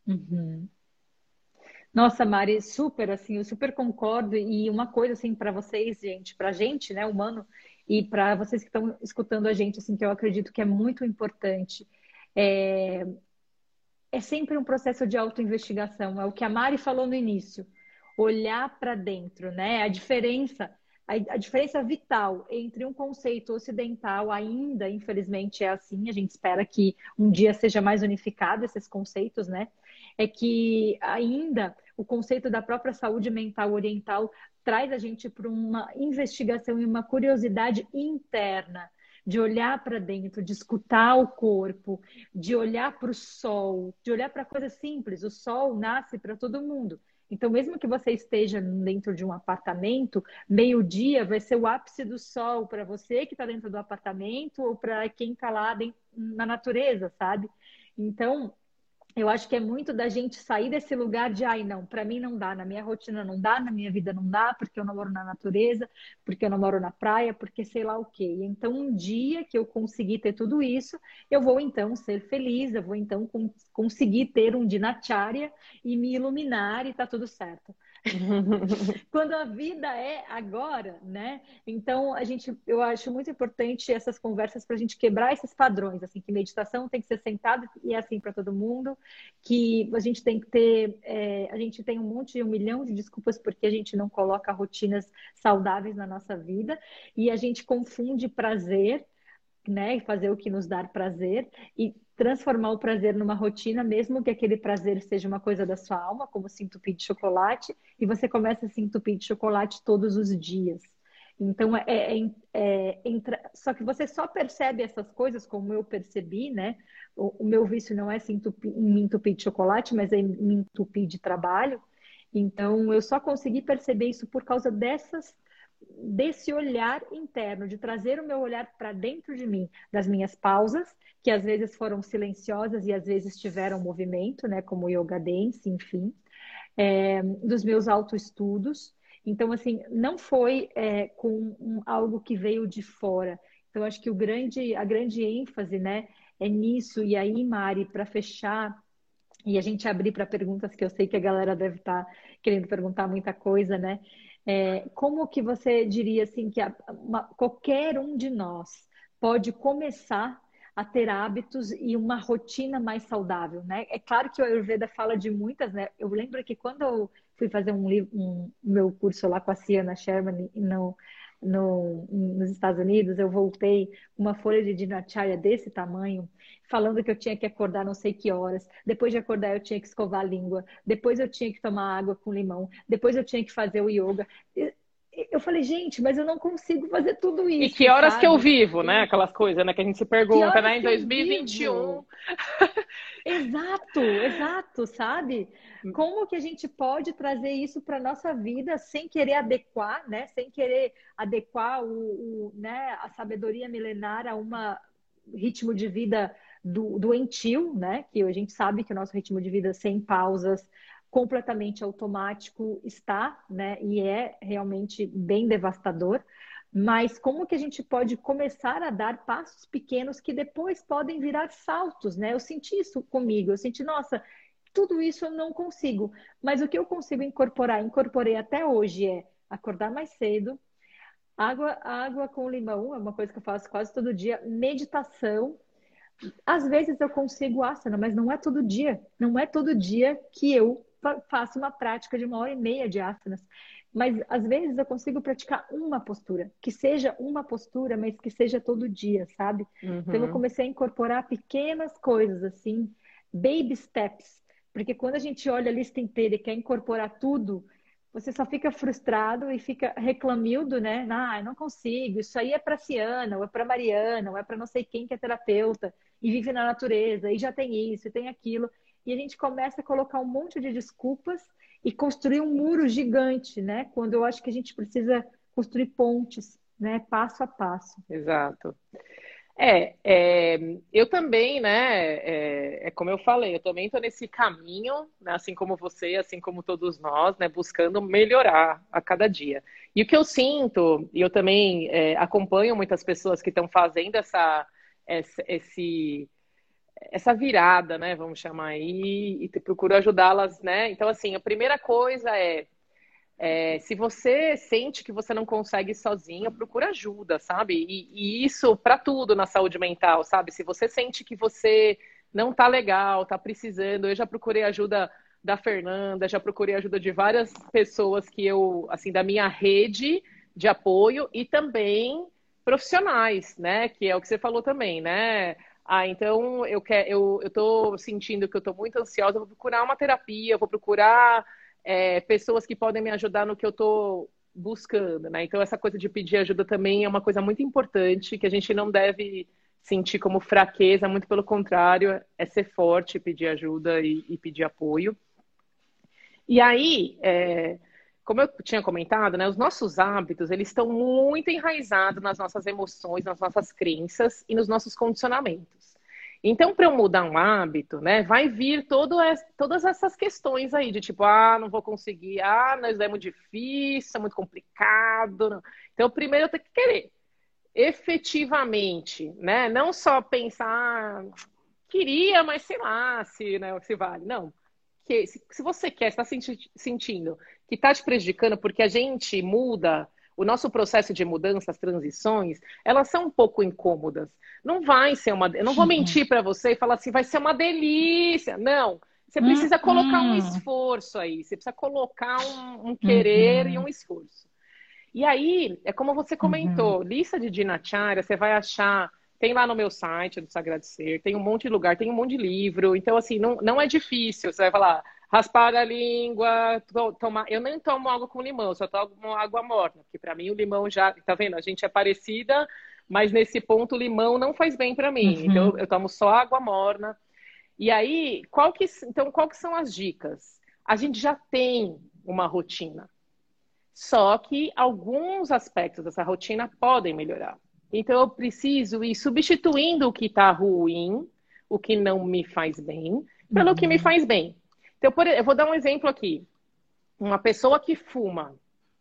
Uhum. Nossa, Mari, super assim, eu super concordo. E uma coisa assim para vocês, gente, para gente, né, humano, e para vocês que estão escutando a gente, assim, que eu acredito que é muito importante, é, é sempre um processo de autoinvestigação. É o que a Mari falou no início, olhar para dentro, né? A diferença, a, diferença vital entre um conceito ocidental ainda, infelizmente, é assim. A gente espera que um dia seja mais unificado esses conceitos, né? É que ainda o conceito da própria saúde mental oriental traz a gente para uma investigação e uma curiosidade interna, de olhar para dentro, de escutar o corpo, de olhar para o sol, de olhar para coisas simples. O sol nasce para todo mundo. Então, mesmo que você esteja dentro de um apartamento, meio-dia vai ser o ápice do sol para você que está dentro do apartamento ou para quem está lá dentro, na natureza, sabe? Então, eu acho que é muito da gente sair desse lugar de, ai, não, para mim não dá, na minha rotina não dá, na minha vida não dá, porque eu não moro na natureza, porque eu não moro na praia, porque sei lá o quê. Então, um dia que eu conseguir ter tudo isso, eu vou então ser feliz, eu vou então conseguir ter um dinacharya e me iluminar e tá tudo certo. quando a vida é agora, né? Então a gente, eu acho muito importante essas conversas para a gente quebrar esses padrões, assim, que meditação tem que ser sentada e é assim para todo mundo, que a gente tem que ter, é, a gente tem um monte, um milhão de desculpas porque a gente não coloca rotinas saudáveis na nossa vida e a gente confunde prazer né, fazer o que nos dá prazer e transformar o prazer numa rotina, mesmo que aquele prazer seja uma coisa da sua alma, como se entupir de chocolate, e você começa a se entupir de chocolate todos os dias. Então, é, é, é, é entra... só que você só percebe essas coisas como eu percebi, né? O, o meu vício não é se entupir, me entupir de chocolate, mas é me entupir de trabalho. Então, eu só consegui perceber isso por causa dessas desse olhar interno, de trazer o meu olhar para dentro de mim, das minhas pausas, que às vezes foram silenciosas e às vezes tiveram movimento, né, como yoga dance, enfim, é, dos meus autoestudos. Então, assim, não foi é, com um, algo que veio de fora. Então, acho que o grande, a grande ênfase, né, é nisso. E aí, Mari, para fechar e a gente abrir para perguntas que eu sei que a galera deve estar tá querendo perguntar muita coisa, né? É, como que você diria assim que a, uma, qualquer um de nós pode começar a ter hábitos e uma rotina mais saudável, né? É claro que o Ayurveda fala de muitas, né? Eu lembro que quando eu fui fazer um, um meu curso lá com a Ciana Sherman no, no, nos Estados Unidos, eu voltei com uma folha de dinacharya desse tamanho, falando que eu tinha que acordar não sei que horas, depois de acordar eu tinha que escovar a língua, depois eu tinha que tomar água com limão, depois eu tinha que fazer o yoga eu falei, gente, mas eu não consigo fazer tudo isso. E que horas sabe? que eu vivo, né? Aquelas coisas, né? Que a gente se pergunta, né? Em 2021. exato, exato, sabe? Como que a gente pode trazer isso para nossa vida sem querer adequar, né? Sem querer adequar o, o né? a sabedoria milenar a um ritmo de vida do, doentio, né? Que a gente sabe que o nosso ritmo de vida sem pausas, completamente automático está, né? E é realmente bem devastador. Mas como que a gente pode começar a dar passos pequenos que depois podem virar saltos, né? Eu senti isso comigo. Eu senti, nossa, tudo isso eu não consigo. Mas o que eu consigo incorporar, incorporei até hoje é acordar mais cedo, água, água com limão, é uma coisa que eu faço quase todo dia, meditação. Às vezes eu consigo asana, mas não é todo dia. Não é todo dia que eu faço uma prática de uma hora e meia de asanas. Mas às vezes eu consigo praticar uma postura, que seja uma postura, mas que seja todo dia, sabe? Uhum. Então eu uhum. comecei a incorporar pequenas coisas assim, baby steps, porque quando a gente olha a lista inteira e quer incorporar tudo, você só fica frustrado e fica reclamildo, né? Ah, eu não consigo, isso aí é para Ciana, ou é para Mariana, ou é para não sei quem que é terapeuta e vive na natureza e já tem isso e tem aquilo e a gente começa a colocar um monte de desculpas e construir um muro gigante, né? Quando eu acho que a gente precisa construir pontes, né? Passo a passo. Exato. É, é, eu também, né? É, é, como eu falei, eu também estou nesse caminho, né, assim como você, assim como todos nós, né? Buscando melhorar a cada dia. E o que eu sinto, e eu também é, acompanho muitas pessoas que estão fazendo essa, essa, esse, essa virada, né? Vamos chamar aí, e procuro ajudá-las, né? Então, assim, a primeira coisa é é, se você sente que você não consegue sozinho, procura ajuda, sabe? E, e isso para tudo na saúde mental, sabe? Se você sente que você não tá legal, tá precisando, eu já procurei ajuda da Fernanda, já procurei ajuda de várias pessoas que eu, assim, da minha rede de apoio e também profissionais, né? Que é o que você falou também, né? Ah, então eu quero, eu, eu sentindo que eu tô muito ansiosa, vou procurar uma terapia, vou procurar é, pessoas que podem me ajudar no que eu estou buscando, né? Então essa coisa de pedir ajuda também é uma coisa muito importante que a gente não deve sentir como fraqueza, muito pelo contrário, é ser forte, pedir ajuda e, e pedir apoio. E aí, é, como eu tinha comentado, né, os nossos hábitos eles estão muito enraizados nas nossas emoções, nas nossas crenças e nos nossos condicionamentos. Então, para eu mudar um hábito, né, vai vir todo todas essas questões aí, de tipo, ah, não vou conseguir, ah, mas é muito difícil, é muito complicado. Não. Então, primeiro eu tenho que querer, efetivamente, né, não só pensar, ah, queria, mas sei lá se, né, se vale. Não. Que, se, se você quer, está sentindo que está te prejudicando, porque a gente muda o nosso processo de mudança, as transições, elas são um pouco incômodas. Não vai ser uma. Eu não vou mentir para você e falar assim, vai ser uma delícia. Não. Você precisa colocar um uhum. esforço aí. Você precisa colocar um, um querer uhum. e um esforço. E aí, é como você comentou, uhum. lista de dinacharya, você vai achar. Tem lá no meu site do Sagrado Ser, tem um monte de lugar, tem um monte de livro. Então, assim, não, não é difícil. Você vai falar, raspar a língua, tomar. Eu nem tomo água com limão, só tomo água morna, porque para mim o limão já, tá vendo? A gente é parecida, mas nesse ponto o limão não faz bem para mim. Uhum. Então eu tomo só água morna. E aí, qual que, então qual que são as dicas? A gente já tem uma rotina. Só que alguns aspectos dessa rotina podem melhorar. Então eu preciso ir substituindo o que está ruim, o que não me faz bem, pelo uhum. que me uhum. faz bem. Então, por, eu vou dar um exemplo aqui. Uma pessoa que fuma,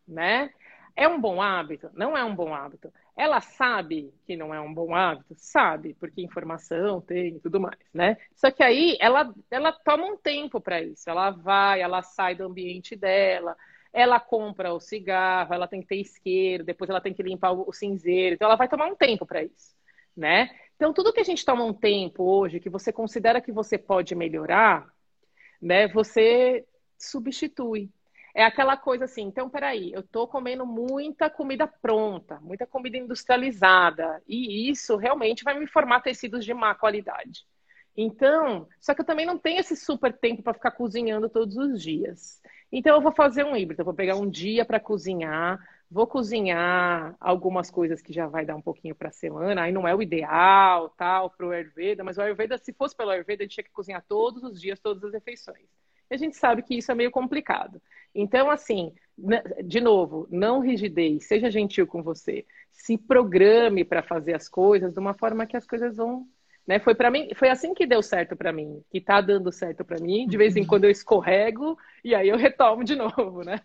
né? É um bom hábito? Não é um bom hábito. Ela sabe que não é um bom hábito? Sabe, porque informação tem e tudo mais, né? Só que aí ela, ela toma um tempo para isso. Ela vai, ela sai do ambiente dela, ela compra o cigarro, ela tem que ter isqueiro, depois ela tem que limpar o cinzeiro. Então ela vai tomar um tempo para isso, né? Então tudo que a gente toma um tempo hoje, que você considera que você pode melhorar, né? Você substitui. É aquela coisa assim, então peraí, eu estou comendo muita comida pronta, muita comida industrializada, e isso realmente vai me formar tecidos de má qualidade. Então, só que eu também não tenho esse super tempo para ficar cozinhando todos os dias. Então eu vou fazer um híbrido, eu vou pegar um dia para cozinhar, vou cozinhar algumas coisas que já vai dar um pouquinho para a semana, aí não é o ideal, tal, para o Ayurveda, mas o Ayurveda, se fosse pelo Ayurveda, a gente tinha que cozinhar todos os dias, todas as refeições. E a gente sabe que isso é meio complicado. Então, assim, de novo, não rigidez, seja gentil com você. Se programe para fazer as coisas de uma forma que as coisas vão né? Foi para mim, foi assim que deu certo para mim, que tá dando certo para mim. De vez em uhum. quando eu escorrego e aí eu retomo de novo, né?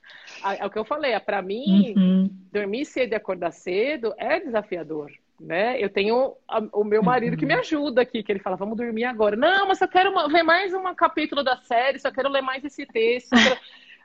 É o que eu falei, é para mim uhum. dormir cedo e acordar cedo é desafiador, né? Eu tenho o meu marido que me uhum. ajuda aqui, que ele fala, vamos dormir agora. Não, mas eu quero ver mais um capítulo da série, só quero ler mais esse texto.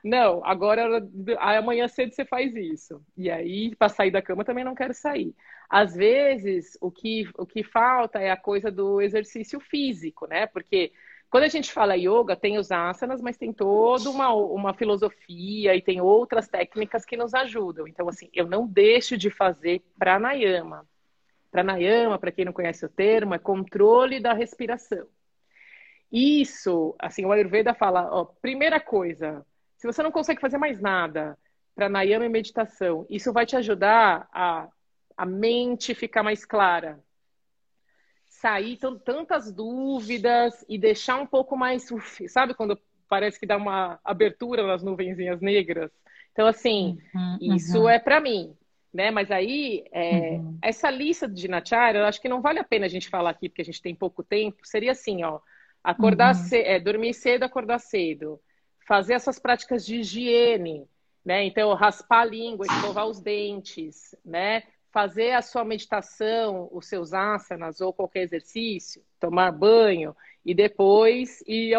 Não, agora amanhã cedo você faz isso. E aí, para sair da cama, também não quero sair. Às vezes, o que, o que falta é a coisa do exercício físico, né? Porque quando a gente fala yoga, tem os asanas, mas tem toda uma, uma filosofia e tem outras técnicas que nos ajudam. Então, assim, eu não deixo de fazer pranayama. Pranayama, para quem não conhece o termo, é controle da respiração. Isso, assim, o Ayurveda fala, ó, primeira coisa, se você não consegue fazer mais nada para Nayama e meditação, isso vai te ajudar a, a mente ficar mais clara. Sair tantas dúvidas e deixar um pouco mais. Uf, sabe quando parece que dá uma abertura nas nuvenzinhas negras? Então, assim, uhum, isso uhum. é para mim. né? Mas aí, é, uhum. essa lista de Nachara, eu acho que não vale a pena a gente falar aqui, porque a gente tem pouco tempo. Seria assim, ó, acordar uhum. cedo, é, dormir cedo, acordar cedo, fazer essas práticas de higiene, né? Então, raspar a língua, escovar os dentes, né? Fazer a sua meditação, os seus asanas ou qualquer exercício, tomar banho e depois ir,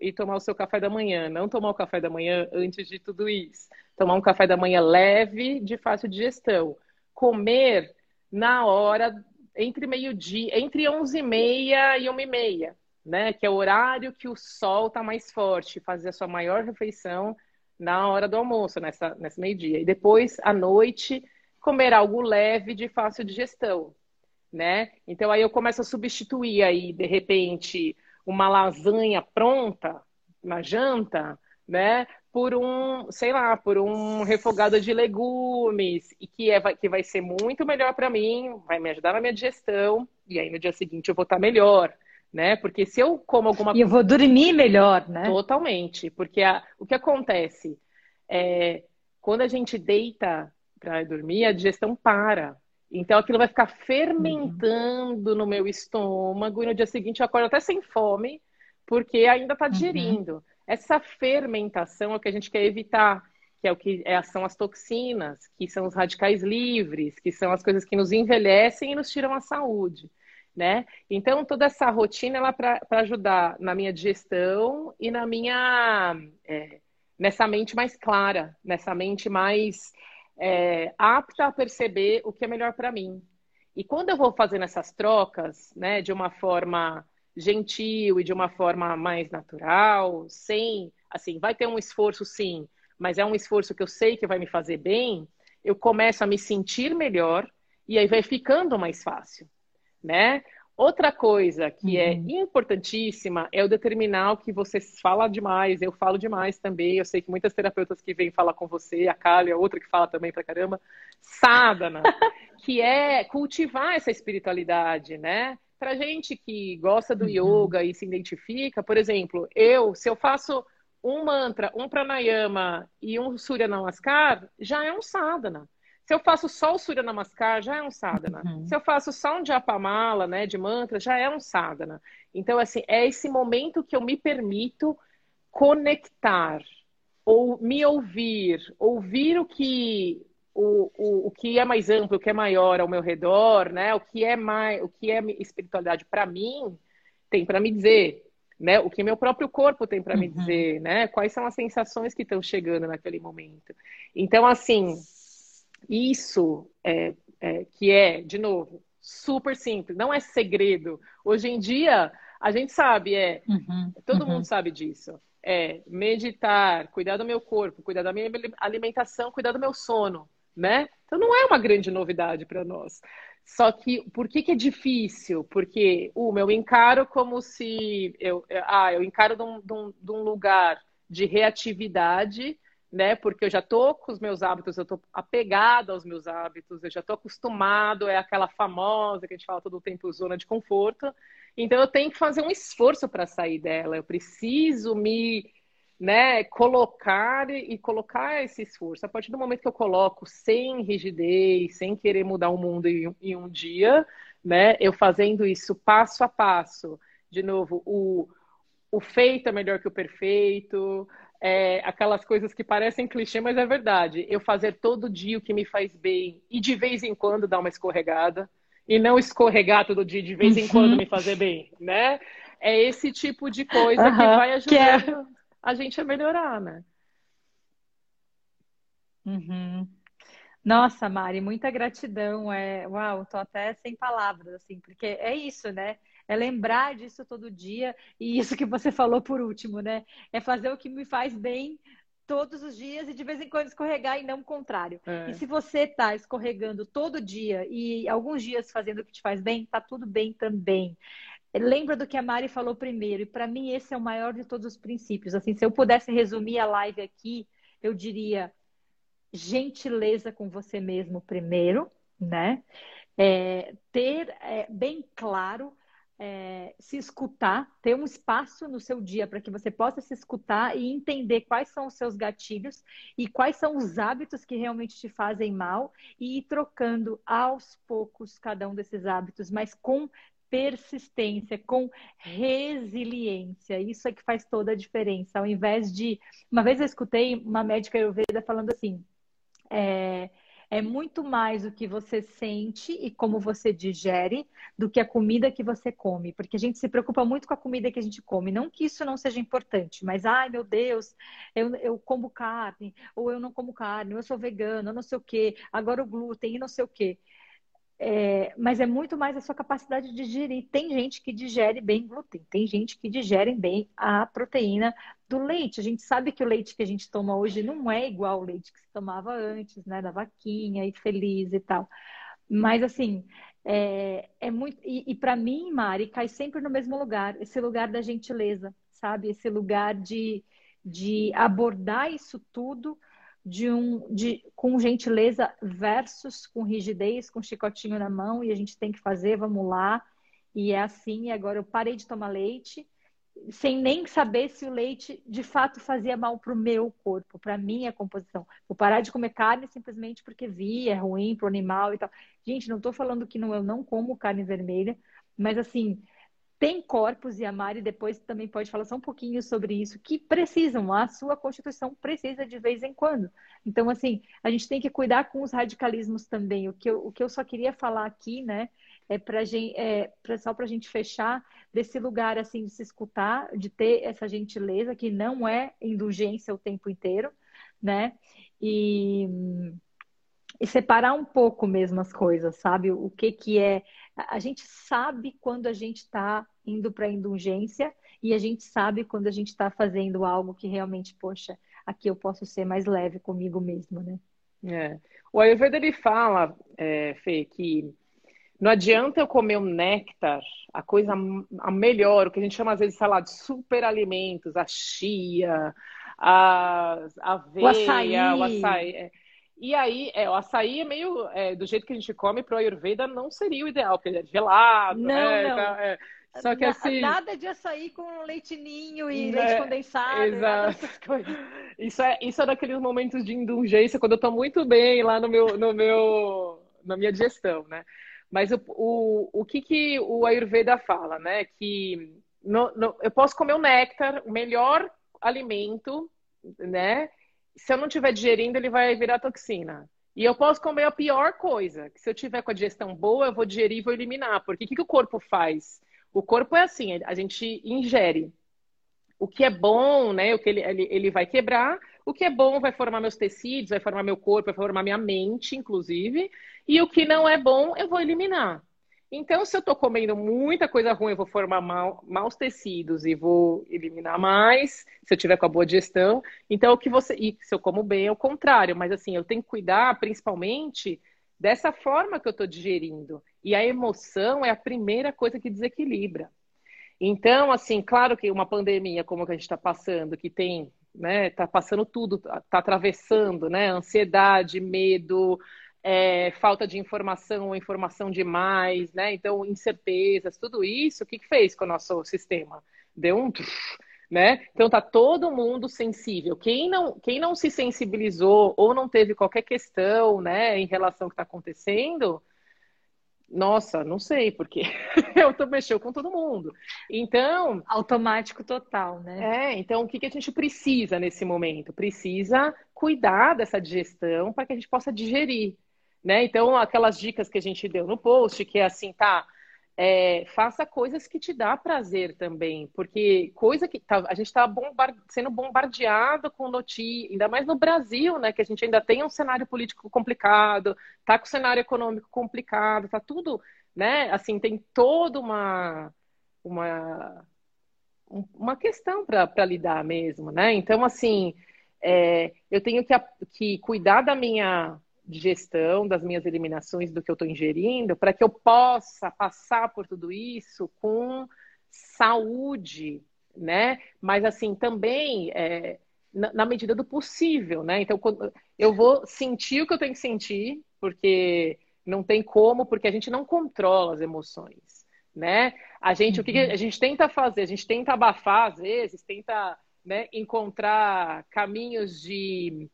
ir tomar o seu café da manhã. Não tomar o café da manhã antes de tudo isso tomar um café da manhã leve, de fácil digestão. Comer na hora, entre meio-dia, entre 11h30 e 1h30, né? Que é o horário que o sol está mais forte. Fazer a sua maior refeição na hora do almoço, nessa, nesse meio-dia. E depois, à noite, comer algo leve, de fácil digestão, né? Então, aí eu começo a substituir aí, de repente, uma lasanha pronta na janta, né? por um, sei lá, por um refogado de legumes, e que, é, que vai ser muito melhor para mim, vai me ajudar na minha digestão, e aí no dia seguinte eu vou estar melhor, né? Porque se eu como alguma E eu vou dormir melhor, né? Totalmente, porque a, o que acontece é quando a gente deita para dormir, a digestão para. Então aquilo vai ficar fermentando uhum. no meu estômago, e no dia seguinte eu acordo até sem fome, porque ainda está uhum. digerindo. Uhum. Essa fermentação é o que a gente quer evitar, que é o que é, são as toxinas, que são os radicais livres, que são as coisas que nos envelhecem e nos tiram a saúde. Né? Então, toda essa rotina ela para ajudar na minha digestão e na minha é, nessa mente mais clara, nessa mente mais é, apta a perceber o que é melhor para mim. E quando eu vou fazendo essas trocas, né, de uma forma gentil e de uma forma mais natural, sem, assim, vai ter um esforço sim, mas é um esforço que eu sei que vai me fazer bem, eu começo a me sentir melhor e aí vai ficando mais fácil, né? Outra coisa que é uhum. é importantíssima é o determinar o que você fala demais, eu falo demais também. Eu sei que muitas terapeutas que vêm falar com você, a Kali, a outra que fala também pra caramba, sadhana, que é cultivar essa espiritualidade, né? para gente que gosta do uhum. yoga e se identifica, por exemplo, eu, se eu faço um mantra, um pranayama e um surya namaskar, já é um sadhana. Se eu faço só o surya namaskar, já é um sadhana. Uhum. Se eu faço só um japamala, né, de mantra, já é um sadhana. Então, assim, é esse momento que eu me permito conectar, ou me ouvir, ouvir o que o, o, o que é mais amplo, o que é maior ao meu redor, né? O que é mais, o que é espiritualidade para mim tem para me dizer, né? O que meu próprio corpo tem para uhum. me dizer, né? Quais são as sensações que estão chegando naquele momento. Então, assim, isso é, é, que é, de novo, super simples, não é segredo. Hoje em dia, a gente sabe, é, uhum. todo uhum. mundo sabe disso. É meditar, cuidar do meu corpo, cuidar da minha alimentação, cuidar do meu sono né? Então não é uma grande novidade para nós. Só que por que, que é difícil? Porque, uma, eu encaro como se eu, ah, eu encaro de um, de um, de um lugar de reatividade, né? Porque eu já tô com os meus hábitos, eu tô apegado aos meus hábitos, eu já tô acostumado, é aquela famosa que a gente fala todo o tempo, zona de conforto. Então eu tenho que fazer um esforço para sair dela. Eu preciso me né, colocar e colocar esse esforço. A partir do momento que eu coloco sem rigidez, sem querer mudar o mundo em, em um dia, né, eu fazendo isso passo a passo, de novo, o, o feito é melhor que o perfeito, é, aquelas coisas que parecem clichê, mas é verdade. Eu fazer todo dia o que me faz bem e de vez em quando dar uma escorregada e não escorregar todo dia de vez em quando uhum. me fazer bem, né? É esse tipo de coisa uhum. que vai ajudar. É a gente a melhorar, né? Uhum. Nossa, Mari, muita gratidão. É, uau, tô até sem palavras, assim, porque é isso, né? É lembrar disso todo dia e isso que você falou por último, né? É fazer o que me faz bem todos os dias e de vez em quando escorregar e não o contrário. É. E se você tá escorregando todo dia e alguns dias fazendo o que te faz bem, tá tudo bem também lembra do que a Mari falou primeiro, e para mim esse é o maior de todos os princípios. Assim, se eu pudesse resumir a live aqui, eu diria gentileza com você mesmo primeiro, né? É, ter é, bem claro é, se escutar, ter um espaço no seu dia para que você possa se escutar e entender quais são os seus gatilhos e quais são os hábitos que realmente te fazem mal e ir trocando aos poucos cada um desses hábitos, mas com persistência, com resiliência. Isso é que faz toda a diferença. Ao invés de. Uma vez eu escutei uma médica ayurveda falando assim. É, é muito mais o que você sente e como você digere do que a comida que você come. Porque a gente se preocupa muito com a comida que a gente come. Não que isso não seja importante, mas, ai meu Deus, eu, eu como carne, ou eu não como carne, ou eu sou vegano, eu não sei o quê, agora o glúten e não sei o quê. É, mas é muito mais a sua capacidade de digerir. Tem gente que digere bem glúten, tem gente que digere bem a proteína do leite. A gente sabe que o leite que a gente toma hoje não é igual ao leite que se tomava antes, né? Da vaquinha e feliz e tal. Mas assim, é, é muito. E, e para mim, Mari, cai sempre no mesmo lugar esse lugar da gentileza, sabe? Esse lugar de, de abordar isso tudo de um de com gentileza versus com rigidez, com chicotinho na mão e a gente tem que fazer, vamos lá. E é assim, e agora eu parei de tomar leite sem nem saber se o leite de fato fazia mal para o meu corpo, para minha composição. Vou parar de comer carne simplesmente porque vi, é ruim para o animal e tal. Gente, não estou falando que não, eu não como carne vermelha, mas assim, tem corpos, e a Mari depois também pode falar só um pouquinho sobre isso, que precisam, a sua Constituição precisa de vez em quando. Então, assim, a gente tem que cuidar com os radicalismos também. O que eu, o que eu só queria falar aqui, né, é, pra gente, é só para a gente fechar desse lugar, assim, de se escutar, de ter essa gentileza, que não é indulgência o tempo inteiro, né, e e separar um pouco mesmo as coisas, sabe? O que que é. A gente sabe quando a gente está indo para indulgência e a gente sabe quando a gente está fazendo algo que realmente, poxa, aqui eu posso ser mais leve comigo mesmo, né? É. O Ayurveda ele fala, é, Fê, que não adianta eu comer um néctar, a coisa a melhor, o que a gente chama às vezes, sei lá, de superalimentos, a chia, a aveia, o açaí. O açaí é. E aí, é, o açaí é meio é, do jeito que a gente come pro Ayurveda não seria o ideal, porque ele é gelado, não, né? Não. Então, é, só que assim. Nada de açaí com leitinho e né? leite condensado. Exato. Isso é, isso é daqueles momentos de indulgência, quando eu tô muito bem lá no meu, no meu, na minha digestão, né? Mas o, o, o que, que o Ayurveda fala, né? Que no, no, eu posso comer o néctar, o melhor alimento, né? Se eu não estiver digerindo, ele vai virar toxina. E eu posso comer a pior coisa, que se eu tiver com a digestão boa, eu vou digerir e vou eliminar. Porque o que, que o corpo faz? O corpo é assim, a gente ingere. O que é bom, né? O que ele, ele, ele vai quebrar. O que é bom vai formar meus tecidos, vai formar meu corpo, vai formar minha mente, inclusive. E o que não é bom, eu vou eliminar. Então, se eu estou comendo muita coisa ruim, eu vou formar mal, maus tecidos e vou eliminar mais, se eu tiver com a boa digestão. Então, o que você. E se eu como bem, é o contrário. Mas assim, eu tenho que cuidar principalmente dessa forma que eu estou digerindo. E a emoção é a primeira coisa que desequilibra. Então, assim, claro que uma pandemia como a que a gente está passando, que tem, né, tá passando tudo, tá atravessando, né, ansiedade, medo, é, falta de informação ou informação demais, né? Então, incertezas, tudo isso, o que, que fez com o nosso sistema? Deu um. Né? Então tá todo mundo sensível. Quem não, quem não se sensibilizou ou não teve qualquer questão, né, em relação ao que está acontecendo, nossa, não sei, porque eu tô mexendo com todo mundo. Então. Automático total, né? É, então o que, que a gente precisa nesse momento? Precisa cuidar dessa digestão para que a gente possa digerir. Né? Então, aquelas dicas que a gente deu no post, que é assim, tá, é, faça coisas que te dá prazer também, porque coisa que tá, a gente está sendo bombardeado com notícias, ainda mais no Brasil, né, que a gente ainda tem um cenário político complicado, tá com o cenário econômico complicado, tá tudo, né, assim, tem toda uma uma uma questão para lidar mesmo, né? Então, assim, é, eu tenho que, que cuidar da minha digestão das minhas eliminações do que eu estou ingerindo, para que eu possa passar por tudo isso com saúde, né? Mas assim também é, na, na, medida do possível, né? Então eu vou sentir o que eu tenho que sentir, porque não tem como, porque a gente não controla as emoções. né? A gente, uhum. o que a gente tenta fazer? A gente tenta abafar às vezes, tenta né, encontrar caminhos de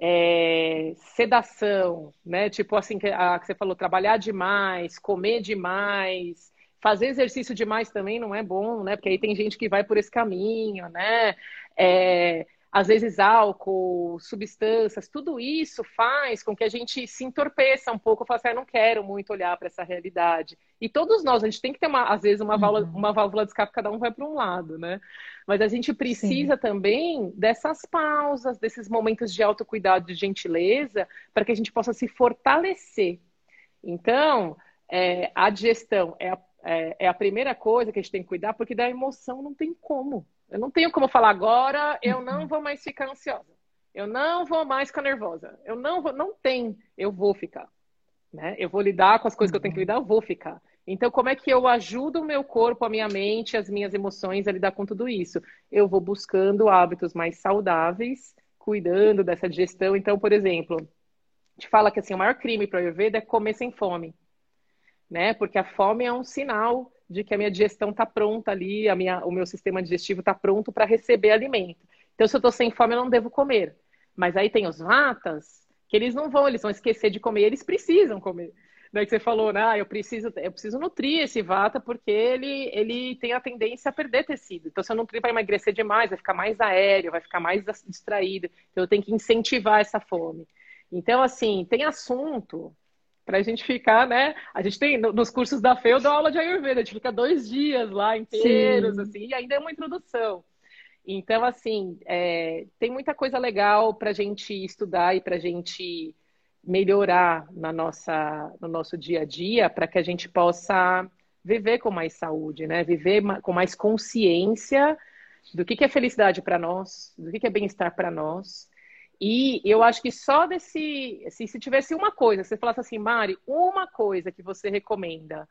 é, sedação, né? Tipo assim, que, a, que você falou, trabalhar demais, comer demais, fazer exercício demais também não é bom, né? Porque aí tem gente que vai por esse caminho, né? É, às vezes álcool, substâncias, tudo isso faz com que a gente se entorpeça um pouco, fala assim, ah, não quero muito olhar para essa realidade. E todos nós, a gente tem que ter, uma, às vezes, uma, válvula, uhum. uma válvula de escape, cada um vai para um lado, né? Mas a gente precisa Sim. também dessas pausas, desses momentos de autocuidado, de gentileza, para que a gente possa se fortalecer. Então, é, a digestão é a, é, é a primeira coisa que a gente tem que cuidar, porque da emoção não tem como. Eu não tenho como falar agora, eu não uhum. vou mais ficar ansiosa. Eu não vou mais ficar nervosa. Eu não vou, não tem, eu vou ficar. Né? Eu vou lidar com as coisas que eu tenho que lidar, eu vou ficar. Então, como é que eu ajudo o meu corpo, a minha mente, as minhas emoções a lidar com tudo isso? Eu vou buscando hábitos mais saudáveis, cuidando dessa digestão. Então, por exemplo, gente fala que assim, o maior crime para o Ayurveda é comer sem fome. Né? Porque a fome é um sinal de que a minha digestão está pronta ali, a minha, o meu sistema digestivo está pronto para receber alimento. Então, se eu estou sem fome, eu não devo comer. Mas aí tem os vatas, que eles não vão, eles vão esquecer de comer, eles precisam comer. Daí que você falou, né? Ah, eu preciso, eu preciso nutrir esse vata porque ele, ele tem a tendência a perder tecido. Então, se eu nutrir, vai emagrecer demais, vai ficar mais aéreo, vai ficar mais distraído. Então, eu tenho que incentivar essa fome. Então, assim, tem assunto para a gente ficar, né? A gente tem nos cursos da FE, eu dou aula de Ayurveda, a gente fica dois dias lá inteiros, Sim. assim, e ainda é uma introdução. Então, assim, é, tem muita coisa legal para a gente estudar e para a gente melhorar na nossa, no nosso dia a dia, para que a gente possa viver com mais saúde, né? Viver com mais consciência do que, que é felicidade para nós, do que, que é bem-estar para nós e eu acho que só desse. Assim, se tivesse uma coisa, você falasse assim, Mari, uma coisa que você recomenda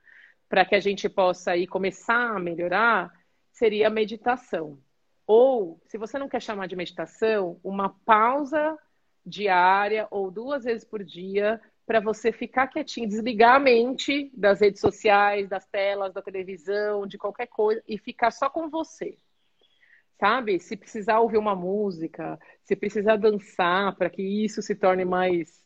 para que a gente possa aí começar a melhorar, seria a meditação. Ou, se você não quer chamar de meditação, uma pausa diária ou duas vezes por dia para você ficar quietinho, desligar a mente das redes sociais, das telas, da televisão, de qualquer coisa e ficar só com você sabe? Se precisar ouvir uma música, se precisar dançar para que isso se torne mais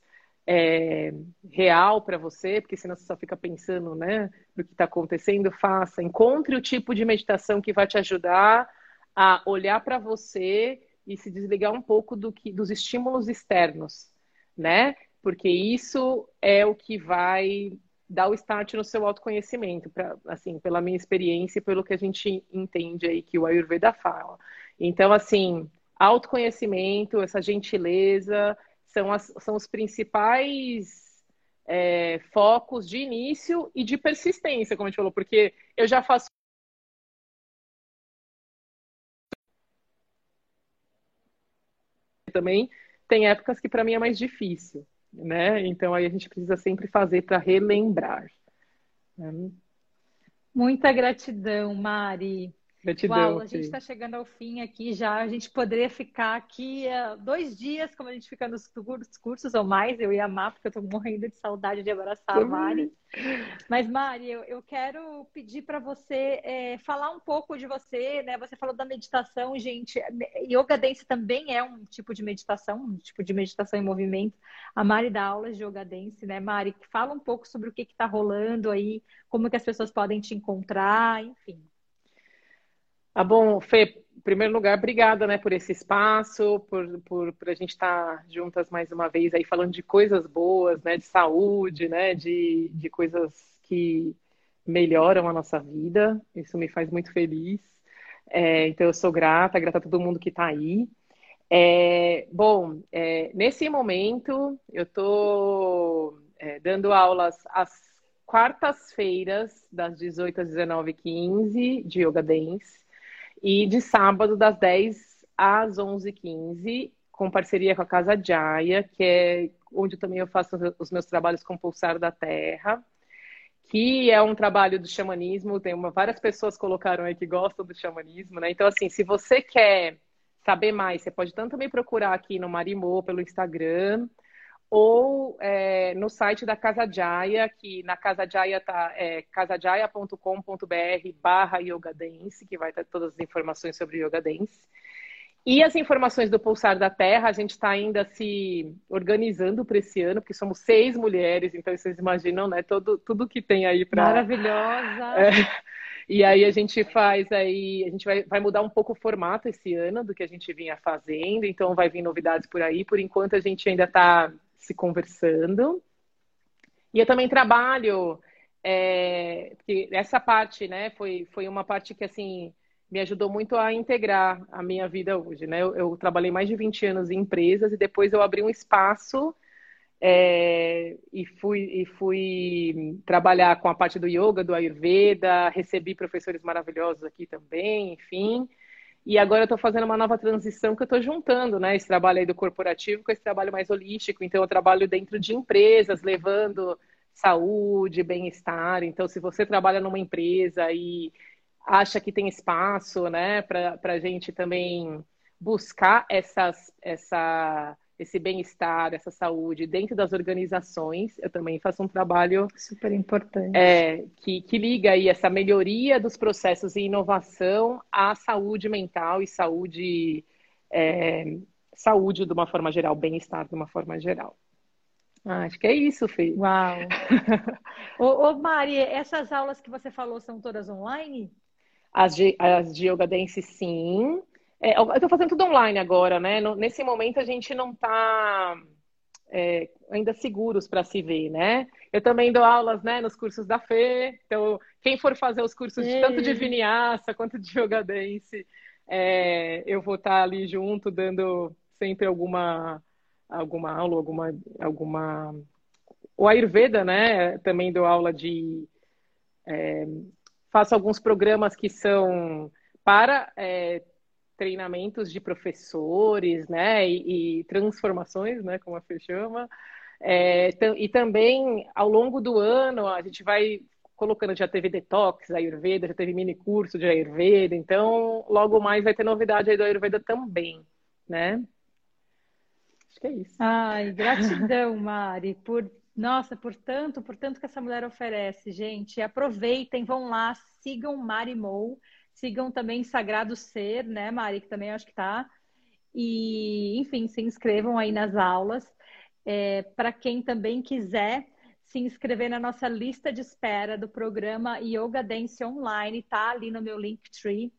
é, real para você, porque senão você só fica pensando, né, no que está acontecendo, faça. Encontre o tipo de meditação que vai te ajudar a olhar para você e se desligar um pouco do que, dos estímulos externos, né? Porque isso é o que vai dar o start no seu autoconhecimento, pra, assim, pela minha experiência e pelo que a gente entende aí que o Ayurveda fala. Então, assim, autoconhecimento, essa gentileza, são, as, são os principais é, focos de início e de persistência, como a gente falou, porque eu já faço também tem épocas que para mim é mais difícil né? Então aí a gente precisa sempre fazer para relembrar. Né? Muita gratidão, Mari. Gratidão. Uau, a gente está chegando ao fim aqui já. A gente poderia ficar aqui uh, dois dias, como a gente fica nos cursos ou mais. Eu ia amar, porque eu estou morrendo de saudade de abraçar a Mari. Mas, Mari, eu, eu quero pedir para você é, falar um pouco de você, né? Você falou da meditação, gente. Yoga Dance também é um tipo de meditação, um tipo de meditação em movimento. A Mari dá aulas de Yoga Dance, né, Mari? Fala um pouco sobre o que está rolando aí, como que as pessoas podem te encontrar, enfim. Ah, bom, Fê, em primeiro lugar, obrigada né, por esse espaço, por, por, por a gente estar tá juntas mais uma vez aí falando de coisas boas, né, de saúde, né, de, de coisas que melhoram a nossa vida. Isso me faz muito feliz. É, então, eu sou grata, grata a todo mundo que está aí. É, bom, é, nesse momento, eu estou é, dando aulas às quartas-feiras, das 18 às 19h15, de Yoga Dance. E de sábado, das 10 às 11h15, com parceria com a Casa Jaya, que é onde também eu faço os meus trabalhos com Pulsar da Terra, que é um trabalho do xamanismo. Tem uma, várias pessoas colocaram aí que gostam do xamanismo, né? Então, assim, se você quer saber mais, você pode tanto me procurar aqui no Marimô pelo Instagram, ou é, no site da Casa Jaya, que na Casa Jaya tá é, casajaya.com.br barra Yoga Dance, que vai ter todas as informações sobre Yoga Dance. E as informações do Pulsar da Terra, a gente está ainda se organizando para esse ano, porque somos seis mulheres, então vocês imaginam, né? Todo, tudo que tem aí para. Maravilhosa! É, e aí a gente faz aí, a gente vai, vai mudar um pouco o formato esse ano do que a gente vinha fazendo, então vai vir novidades por aí. Por enquanto a gente ainda está se conversando. E eu também trabalho, é, essa parte, né, foi, foi uma parte que, assim, me ajudou muito a integrar a minha vida hoje, né? Eu, eu trabalhei mais de 20 anos em empresas e depois eu abri um espaço é, e, fui, e fui trabalhar com a parte do yoga, do Ayurveda, recebi professores maravilhosos aqui também, enfim. E agora eu estou fazendo uma nova transição que eu estou juntando, né? Esse trabalho aí do corporativo com esse trabalho mais holístico. Então, eu trabalho dentro de empresas, levando saúde, bem-estar. Então, se você trabalha numa empresa e acha que tem espaço, né, para a gente também buscar essas, essa esse bem-estar, essa saúde dentro das organizações. Eu também faço um trabalho super importante é, que, que liga aí essa melhoria dos processos e inovação à saúde mental e saúde é, saúde de uma forma geral, bem-estar de uma forma geral. Ah, acho que é isso, Fê. Uau! ô, ô, Mari, essas aulas que você falou são todas online? As de, as de Yoga Dance, sim. É, eu estou fazendo tudo online agora, né? nesse momento a gente não está é, ainda seguros para se ver, né? Eu também dou aulas, né, nos cursos da Fê. Então, quem for fazer os cursos de, tanto de Vinyasa quanto de Yoga Dance, é, eu vou estar tá ali junto, dando sempre alguma alguma aula, alguma alguma o Ayurveda, né? Também dou aula de é, faço alguns programas que são para é, treinamentos de professores, né, e, e transformações, né, como a Fê chama. É, e também, ao longo do ano, a gente vai colocando, já teve detox, Ayurveda, já teve mini curso de Ayurveda, então logo mais vai ter novidade aí do Ayurveda também, né? Acho que é isso. Ai, gratidão, Mari, por nossa, por tanto, por tanto que essa mulher oferece, gente. Aproveitem, vão lá, sigam Mari Mou. Sigam também Sagrado Ser, né, Mari, que também acho que tá. E, enfim, se inscrevam aí nas aulas. É, Para quem também quiser se inscrever na nossa lista de espera do programa Yoga Dance Online, tá ali no meu Linktree.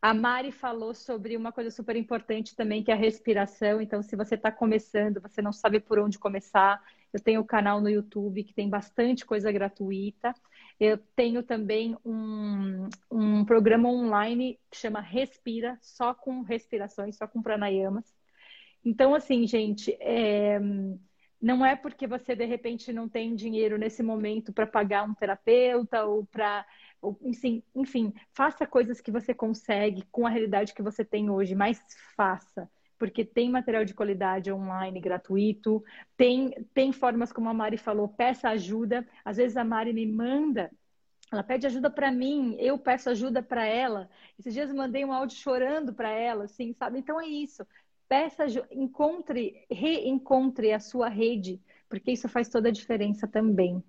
A Mari falou sobre uma coisa super importante também, que é a respiração. Então, se você está começando, você não sabe por onde começar, eu tenho o um canal no YouTube que tem bastante coisa gratuita. Eu tenho também um, um programa online que chama Respira, só com respirações, só com pranayamas. Então, assim, gente, é, não é porque você de repente não tem dinheiro nesse momento para pagar um terapeuta ou para. Enfim, enfim, faça coisas que você consegue com a realidade que você tem hoje, mas faça porque tem material de qualidade online gratuito, tem, tem formas, como a Mari falou, peça ajuda. Às vezes a Mari me manda, ela pede ajuda para mim, eu peço ajuda para ela. Esses dias eu mandei um áudio chorando para ela, assim, sabe? Então é isso. Peça, encontre, reencontre a sua rede, porque isso faz toda a diferença também.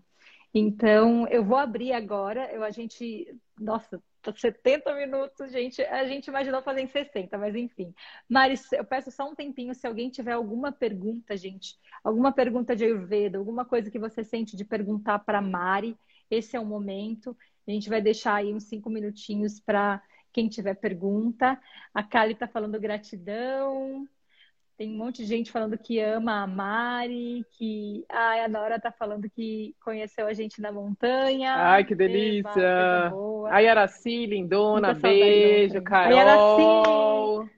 Então, eu vou abrir agora. Eu, a gente, nossa, 70 minutos, gente. A gente imaginou fazer em 60, mas enfim. Maris, eu peço só um tempinho. Se alguém tiver alguma pergunta, gente, alguma pergunta de Ayurveda, alguma coisa que você sente de perguntar para Mari, esse é o momento. A gente vai deixar aí uns cinco minutinhos para quem tiver pergunta. A Kali está falando gratidão. Tem um monte de gente falando que ama a Mari, que ai, a Nora tá falando que conheceu a gente na montanha. Ai, que delícia! A Yaraci, lindona, beijo, Carol.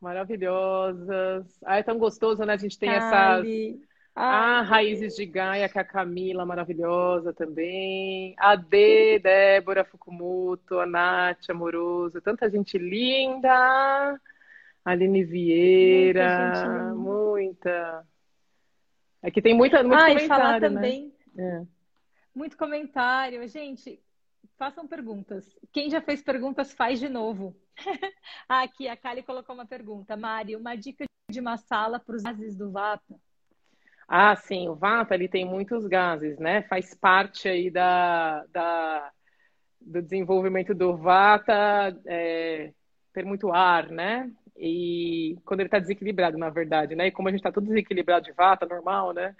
Maravilhosas. Ai, é tão gostoso, né? A gente tem essas ah, raízes de Gaia, com a Camila, maravilhosa também. A D, Débora Fukumoto, a Nath, amoroso. Tanta gente linda. Aline Vieira, muita. Aqui é tem muita, muito ah, comentário, e falar né? também. É. Muito comentário. Gente, façam perguntas. Quem já fez perguntas, faz de novo. ah, aqui a Kali colocou uma pergunta. Mari, uma dica de uma sala para os bases do Vata. Ah, sim, o Vata ele tem muitos gases, né? Faz parte aí da, da do desenvolvimento do Vata é, ter muito ar, né? E quando ele está desequilibrado, na verdade, né? E como a gente está tudo desequilibrado de Vata, normal, né?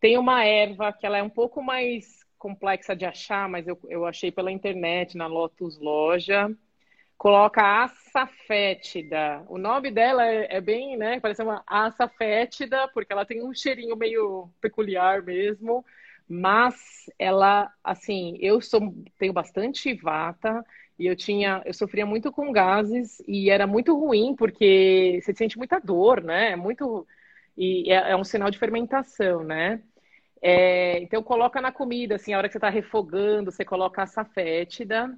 Tem uma erva que ela é um pouco mais complexa de achar, mas eu, eu achei pela internet, na Lotus Loja. Coloca aça fétida. O nome dela é, é bem, né? Parece uma aça fétida, porque ela tem um cheirinho meio peculiar mesmo. Mas ela, assim, eu sou, tenho bastante vata e eu tinha, eu sofria muito com gases e era muito ruim porque você sente muita dor, né? É muito e é, é um sinal de fermentação, né? É, então coloca na comida, assim, a hora que você está refogando, você coloca a safétida,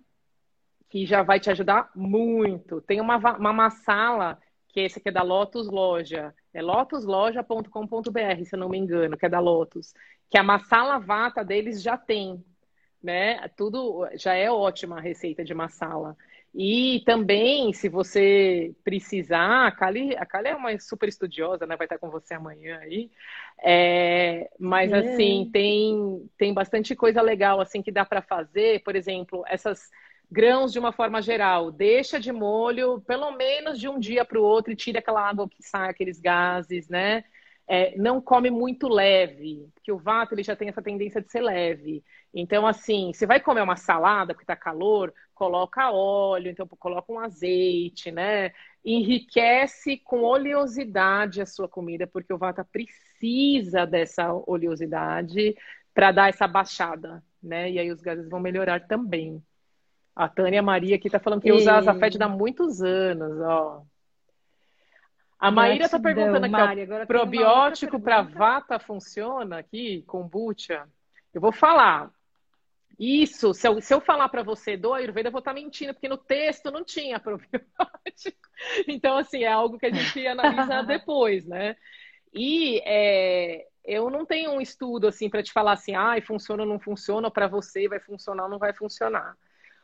que já vai te ajudar muito. Tem uma, uma massala, que é esse aqui é da Lotus Loja, é lotusloja.com.br, se eu não me engano, que é da Lotus, que a massala vata deles já tem, né? Tudo já é ótima a receita de massala. E também, se você precisar, a Kali, a Kali é uma super estudiosa, né? Vai estar com você amanhã aí. É, mas, é. assim, tem, tem bastante coisa legal, assim, que dá para fazer. Por exemplo, essas grãos de uma forma geral. Deixa de molho pelo menos de um dia para o outro e tira aquela água que sai, aqueles gases, né? É, não come muito leve, porque o vato ele já tem essa tendência de ser leve. Então, assim, você vai comer uma salada porque está calor, coloca óleo, então coloca um azeite, né? Enriquece com oleosidade a sua comida, porque o vata precisa dessa oleosidade para dar essa baixada, né? E aí os gases vão melhorar também. A Tânia Maria aqui está falando que e... usa azafete há muitos anos, ó. A Maíra está perguntando aqui, Mari, ó, probiótico para vata funciona aqui, kombucha? Eu vou falar. Isso, se eu, se eu falar para você do Ayurveda, eu vou estar tá mentindo, porque no texto não tinha probiótico. Então, assim, é algo que a gente analisa depois, né? E é, eu não tenho um estudo assim para te falar assim, ah, funciona ou não funciona, para você vai funcionar ou não vai funcionar.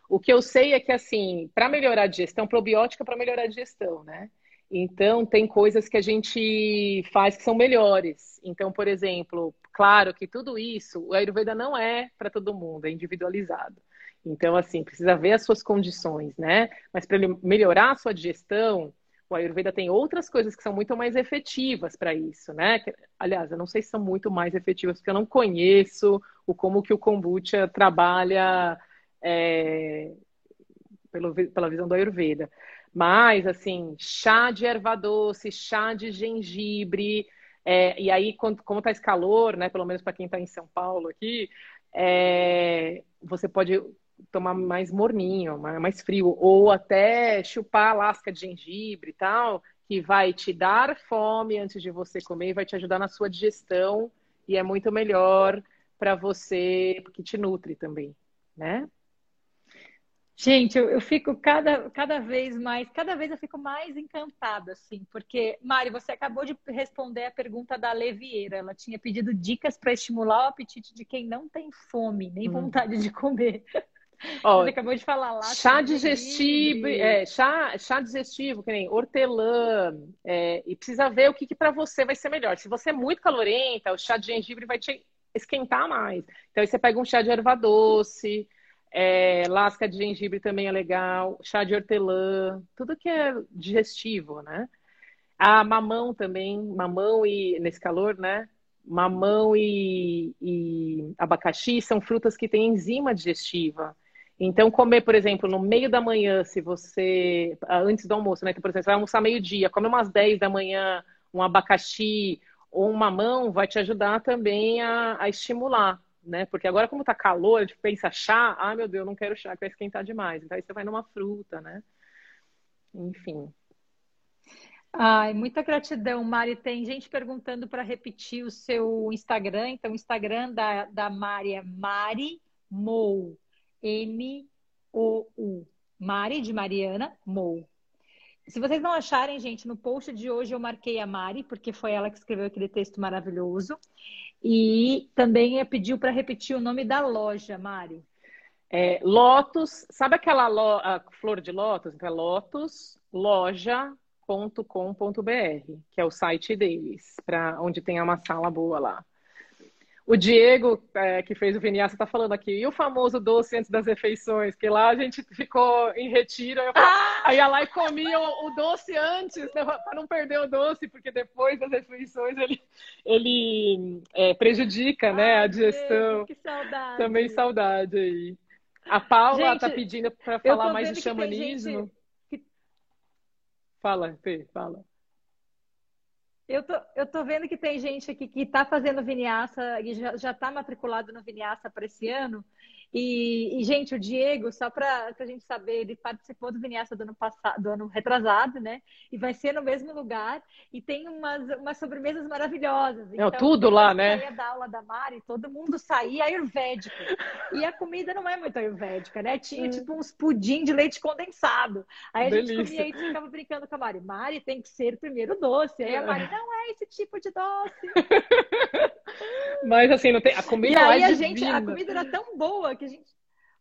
O que eu sei é que, assim, para melhorar a digestão, probiótica para melhorar a digestão, né? Então, tem coisas que a gente faz que são melhores. Então, por exemplo, Claro que tudo isso, o Ayurveda não é para todo mundo, é individualizado. Então, assim, precisa ver as suas condições, né? Mas para melhorar a sua digestão, o Ayurveda tem outras coisas que são muito mais efetivas para isso, né? Aliás, eu não sei se são muito mais efetivas, porque eu não conheço o como que o kombucha trabalha é, pela visão do Ayurveda. Mas, assim, chá de erva doce, chá de gengibre, é, e aí, quando, como está esse calor, né, pelo menos para quem está em São Paulo aqui, é, você pode tomar mais morninho, mais frio, ou até chupar lasca de gengibre e tal, que vai te dar fome antes de você comer vai te ajudar na sua digestão e é muito melhor para você, porque te nutre também, né? Gente, eu, eu, fico cada, cada vez mais, cada vez eu fico mais encantada, assim, porque, Mari, você acabou de responder a pergunta da Levieira. Ela tinha pedido dicas para estimular o apetite de quem não tem fome, nem hum. vontade hum. de comer. Ó, você acabou de falar lá. Chá digestivo, é, chá, chá digestivo, que nem hortelã, é, e precisa ver o que, que para você vai ser melhor. Se você é muito calorenta, o chá de gengibre vai te esquentar mais. Então aí você pega um chá de erva doce. É, lasca de gengibre também é legal, chá de hortelã, tudo que é digestivo, né? A mamão também, mamão e nesse calor, né? Mamão e, e abacaxi são frutas que têm enzima digestiva. Então, comer, por exemplo, no meio da manhã, se você. Antes do almoço, né? Então, por exemplo, você vai almoçar meio-dia, come umas 10 da manhã, um abacaxi ou um mamão, vai te ajudar também a, a estimular né? Porque agora, como tá calor, a gente pensa chá, ah, meu Deus, não quero chá, que vai esquentar demais. Então aí você vai numa fruta, né? Enfim. Ai, muita gratidão, Mari. Tem gente perguntando para repetir o seu Instagram. Então, o Instagram da, da Mari é Mari Mou. M-O-U. Mari de Mariana Mou. Se vocês não acharem, gente, no post de hoje eu marquei a Mari, porque foi ela que escreveu aquele texto maravilhoso. E também pediu para repetir o nome da loja, Mari. É, Lotus, sabe aquela lo, flor de lótus? Então é Lotus, loja, que é o site deles, para onde tem uma sala boa lá. O Diego, é, que fez o Vinyasa, está falando aqui. E o famoso doce antes das refeições? Que lá a gente ficou em retiro. Aí, ah! aí ia lá e comia o, o doce antes, né, para não perder o doce, porque depois das refeições ele, ele é, prejudica né, a digestão. que saudade. Também saudade aí. A Paula está pedindo para falar mais de xamanismo. Que... Fala, Fê, fala. Eu tô, eu tô vendo que tem gente aqui que está fazendo Viniaça e já está matriculado no Viniaça para esse ano. E, e, gente, o Diego, só para a gente saber, ele participou do Vinyasa do ano passado, do ano retrasado, né? E vai ser no mesmo lugar. E tem umas, umas sobremesas maravilhosas. É, então, tudo lá, né? Saía da aula da Mari, todo mundo saía ayurvédico. E a comida não é muito ayurvédica, né? Tinha hum. tipo uns pudim de leite condensado. Aí a Delícia. gente comia e ficava brincando com a Mari. Mari tem que ser primeiro doce. Aí a Mari, é. não é esse tipo de doce. Mas assim, não tem, a comida e aí é a gente, a comida era tão boa que a gente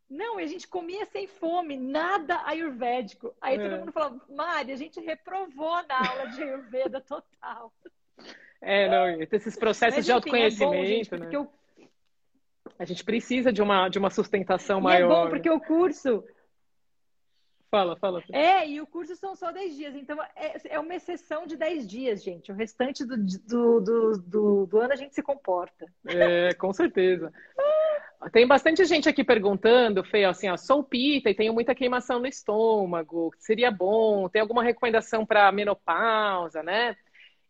não, a gente comia sem fome, nada ayurvédico. Aí é. todo mundo falava, Mari, a gente reprovou na aula de Ayurveda total. É, não, esses processos Mas, de autoconhecimento, é bom, gente, né? Eu... A gente precisa de uma, de uma sustentação e maior. É bom, porque o curso, Fala, fala. É, e o curso são só 10 dias, então é, é uma exceção de 10 dias, gente. O restante do, do, do, do, do ano a gente se comporta. É, com certeza. Tem bastante gente aqui perguntando, Fê, assim, ó, sou pita e tenho muita queimação no estômago, seria bom, tem alguma recomendação para menopausa, né?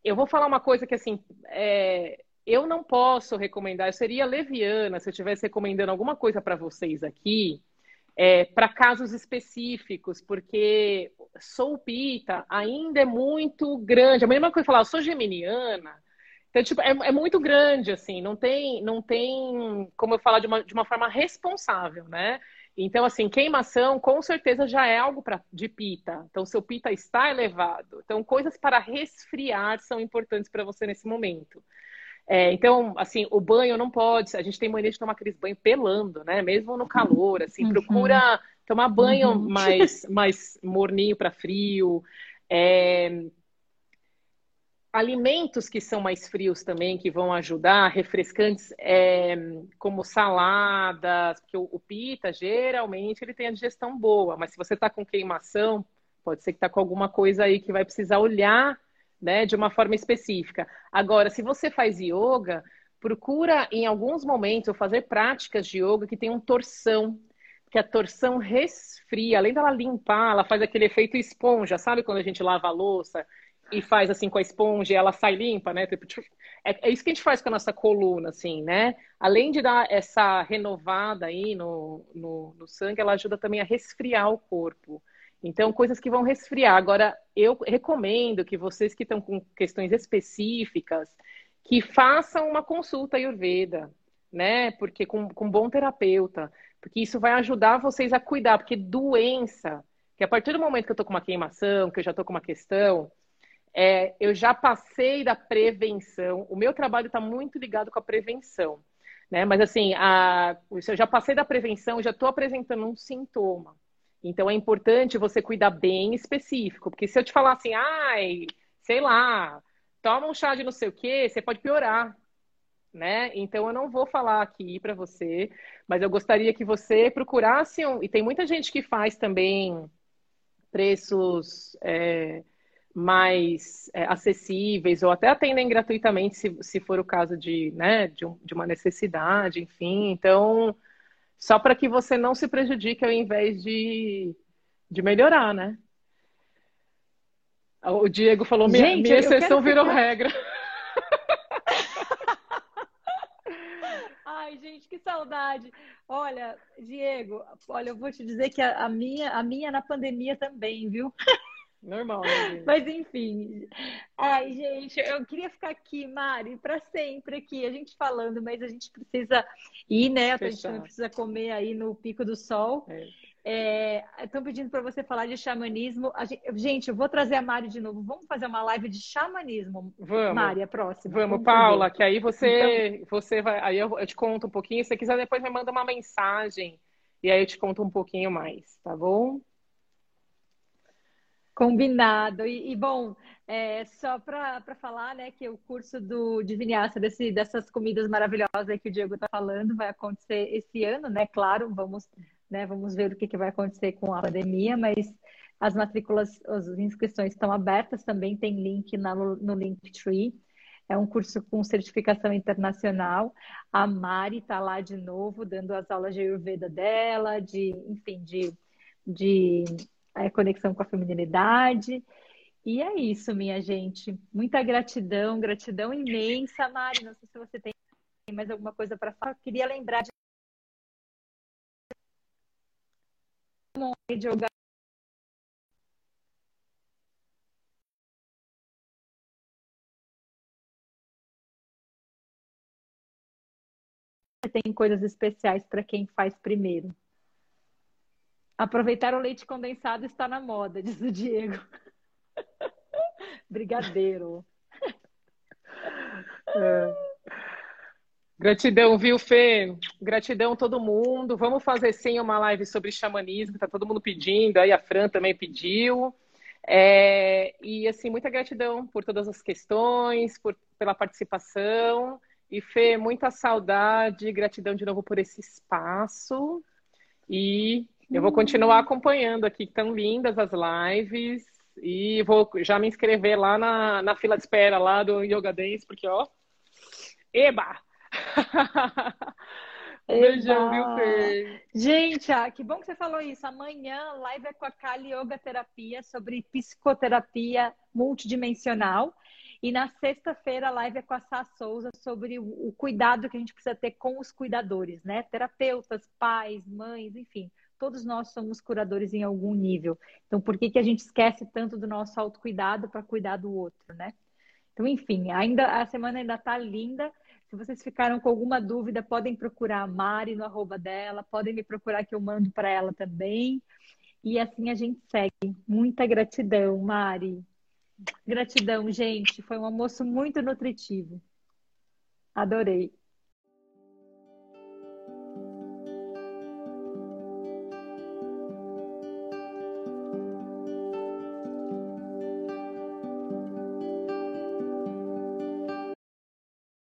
Eu vou falar uma coisa que, assim, é, eu não posso recomendar, eu seria leviana se eu estivesse recomendando alguma coisa para vocês aqui, é, para casos específicos, porque sou pita ainda é muito grande. A mesma coisa falar, eu sou geminiana. Então, tipo, é, é, muito grande, assim, não tem, não tem como eu falar de uma, de uma forma responsável, né? Então, assim, queimação com certeza já é algo pra, de pita. Então, seu pita está elevado. Então, coisas para resfriar são importantes para você nesse momento. É, então, assim, o banho não pode. A gente tem mania de tomar aqueles banhos pelando, né? Mesmo no calor, assim, uhum. procura tomar banho uhum. mais, mais morninho para frio. É, alimentos que são mais frios também, que vão ajudar, refrescantes, é, como saladas, porque o, o, pita, geralmente, ele tem a digestão boa, mas se você está com queimação, pode ser que está com alguma coisa aí que vai precisar olhar né, de uma forma específica. Agora, se você faz yoga, procura em alguns momentos fazer práticas de yoga que tenham torção, que a torção resfria, além dela limpar, ela faz aquele efeito esponja, sabe quando a gente lava a louça e faz assim com a esponja ela sai limpa, né? Tipo, é, é isso que a gente faz com a nossa coluna, assim, né? Além de dar essa renovada aí no, no, no sangue, ela ajuda também a resfriar o corpo. Então, coisas que vão resfriar. Agora, eu recomendo que vocês que estão com questões específicas, que façam uma consulta Ayurveda, né? Porque com, com um bom terapeuta, porque isso vai ajudar vocês a cuidar, porque doença, que a partir do momento que eu tô com uma queimação, que eu já tô com uma questão, é, eu já passei da prevenção. O meu trabalho está muito ligado com a prevenção, né? Mas assim, a, eu já passei da prevenção, já estou apresentando um sintoma. Então é importante você cuidar bem específico, porque se eu te falar assim, ai, sei lá, toma um chá de não sei o quê, você pode piorar, né? Então eu não vou falar aqui para você, mas eu gostaria que você procurasse um... e tem muita gente que faz também preços é, mais é, acessíveis ou até atendem gratuitamente se, se for o caso de, né, de, um, de uma necessidade, enfim. Então só para que você não se prejudique ao invés de, de melhorar, né? O Diego falou, minha, Gente, minha exceção virou regra. Ai, gente, que saudade. Olha, Diego, olha, eu vou te dizer que a, a minha, a minha na pandemia também, viu? Normal, né, Mas enfim. Ai, gente, eu queria ficar aqui, Mari, para sempre aqui, a gente falando, mas a gente precisa ir, né? A gente não precisa comer aí no pico do sol. É. Estão é, pedindo para você falar de xamanismo. Gente, gente, eu vou trazer a Mari de novo. Vamos fazer uma live de xamanismo. Vamos. Mari, a próxima. Vamos, Vamos Paula, que aí você, então... você vai. Aí eu, eu te conto um pouquinho. Se você quiser, depois me manda uma mensagem. E aí eu te conto um pouquinho mais, tá bom? Combinado. E, e bom, é, só para falar, né, que o curso do de vinhaça desse, dessas comidas maravilhosas que o Diego está falando vai acontecer esse ano, né? Claro, vamos, né, vamos ver o que, que vai acontecer com a pandemia, mas as matrículas, as inscrições estão abertas, também tem link na, no Linktree. É um curso com certificação internacional. A Mari está lá de novo, dando as aulas de Ayurveda dela, de, enfim, de, de é, conexão com a feminilidade. E é isso, minha gente. Muita gratidão, gratidão imensa, Mari. Não sei se você tem mais alguma coisa para falar. Eu queria lembrar de jogar tem coisas especiais para quem faz primeiro. Aproveitar o leite condensado está na moda, diz o Diego. Brigadeiro. É. Gratidão, viu, Fê? Gratidão todo mundo. Vamos fazer sim uma live sobre xamanismo, tá todo mundo pedindo, aí a Fran também pediu. É, e assim, muita gratidão por todas as questões, por, pela participação. E Fê, muita saudade, gratidão de novo por esse espaço. E eu vou continuar acompanhando aqui, que estão lindas as lives. E vou já me inscrever lá na, na fila de espera lá do Yoga Dance, porque ó. Eba! Um beijão, viu, Fê? Gente, ah, que bom que você falou isso. Amanhã, live é com a Kali Yoga Terapia sobre psicoterapia multidimensional. E na sexta-feira a live é com a Sá Souza sobre o cuidado que a gente precisa ter com os cuidadores, né? Terapeutas, pais, mães, enfim todos nós somos curadores em algum nível. Então, por que, que a gente esquece tanto do nosso autocuidado para cuidar do outro, né? Então, enfim, ainda a semana ainda está linda. Se vocês ficaram com alguma dúvida, podem procurar a Mari no arroba dela, podem me procurar que eu mando para ela também. E assim a gente segue. Muita gratidão, Mari. Gratidão, gente. Foi um almoço muito nutritivo. Adorei.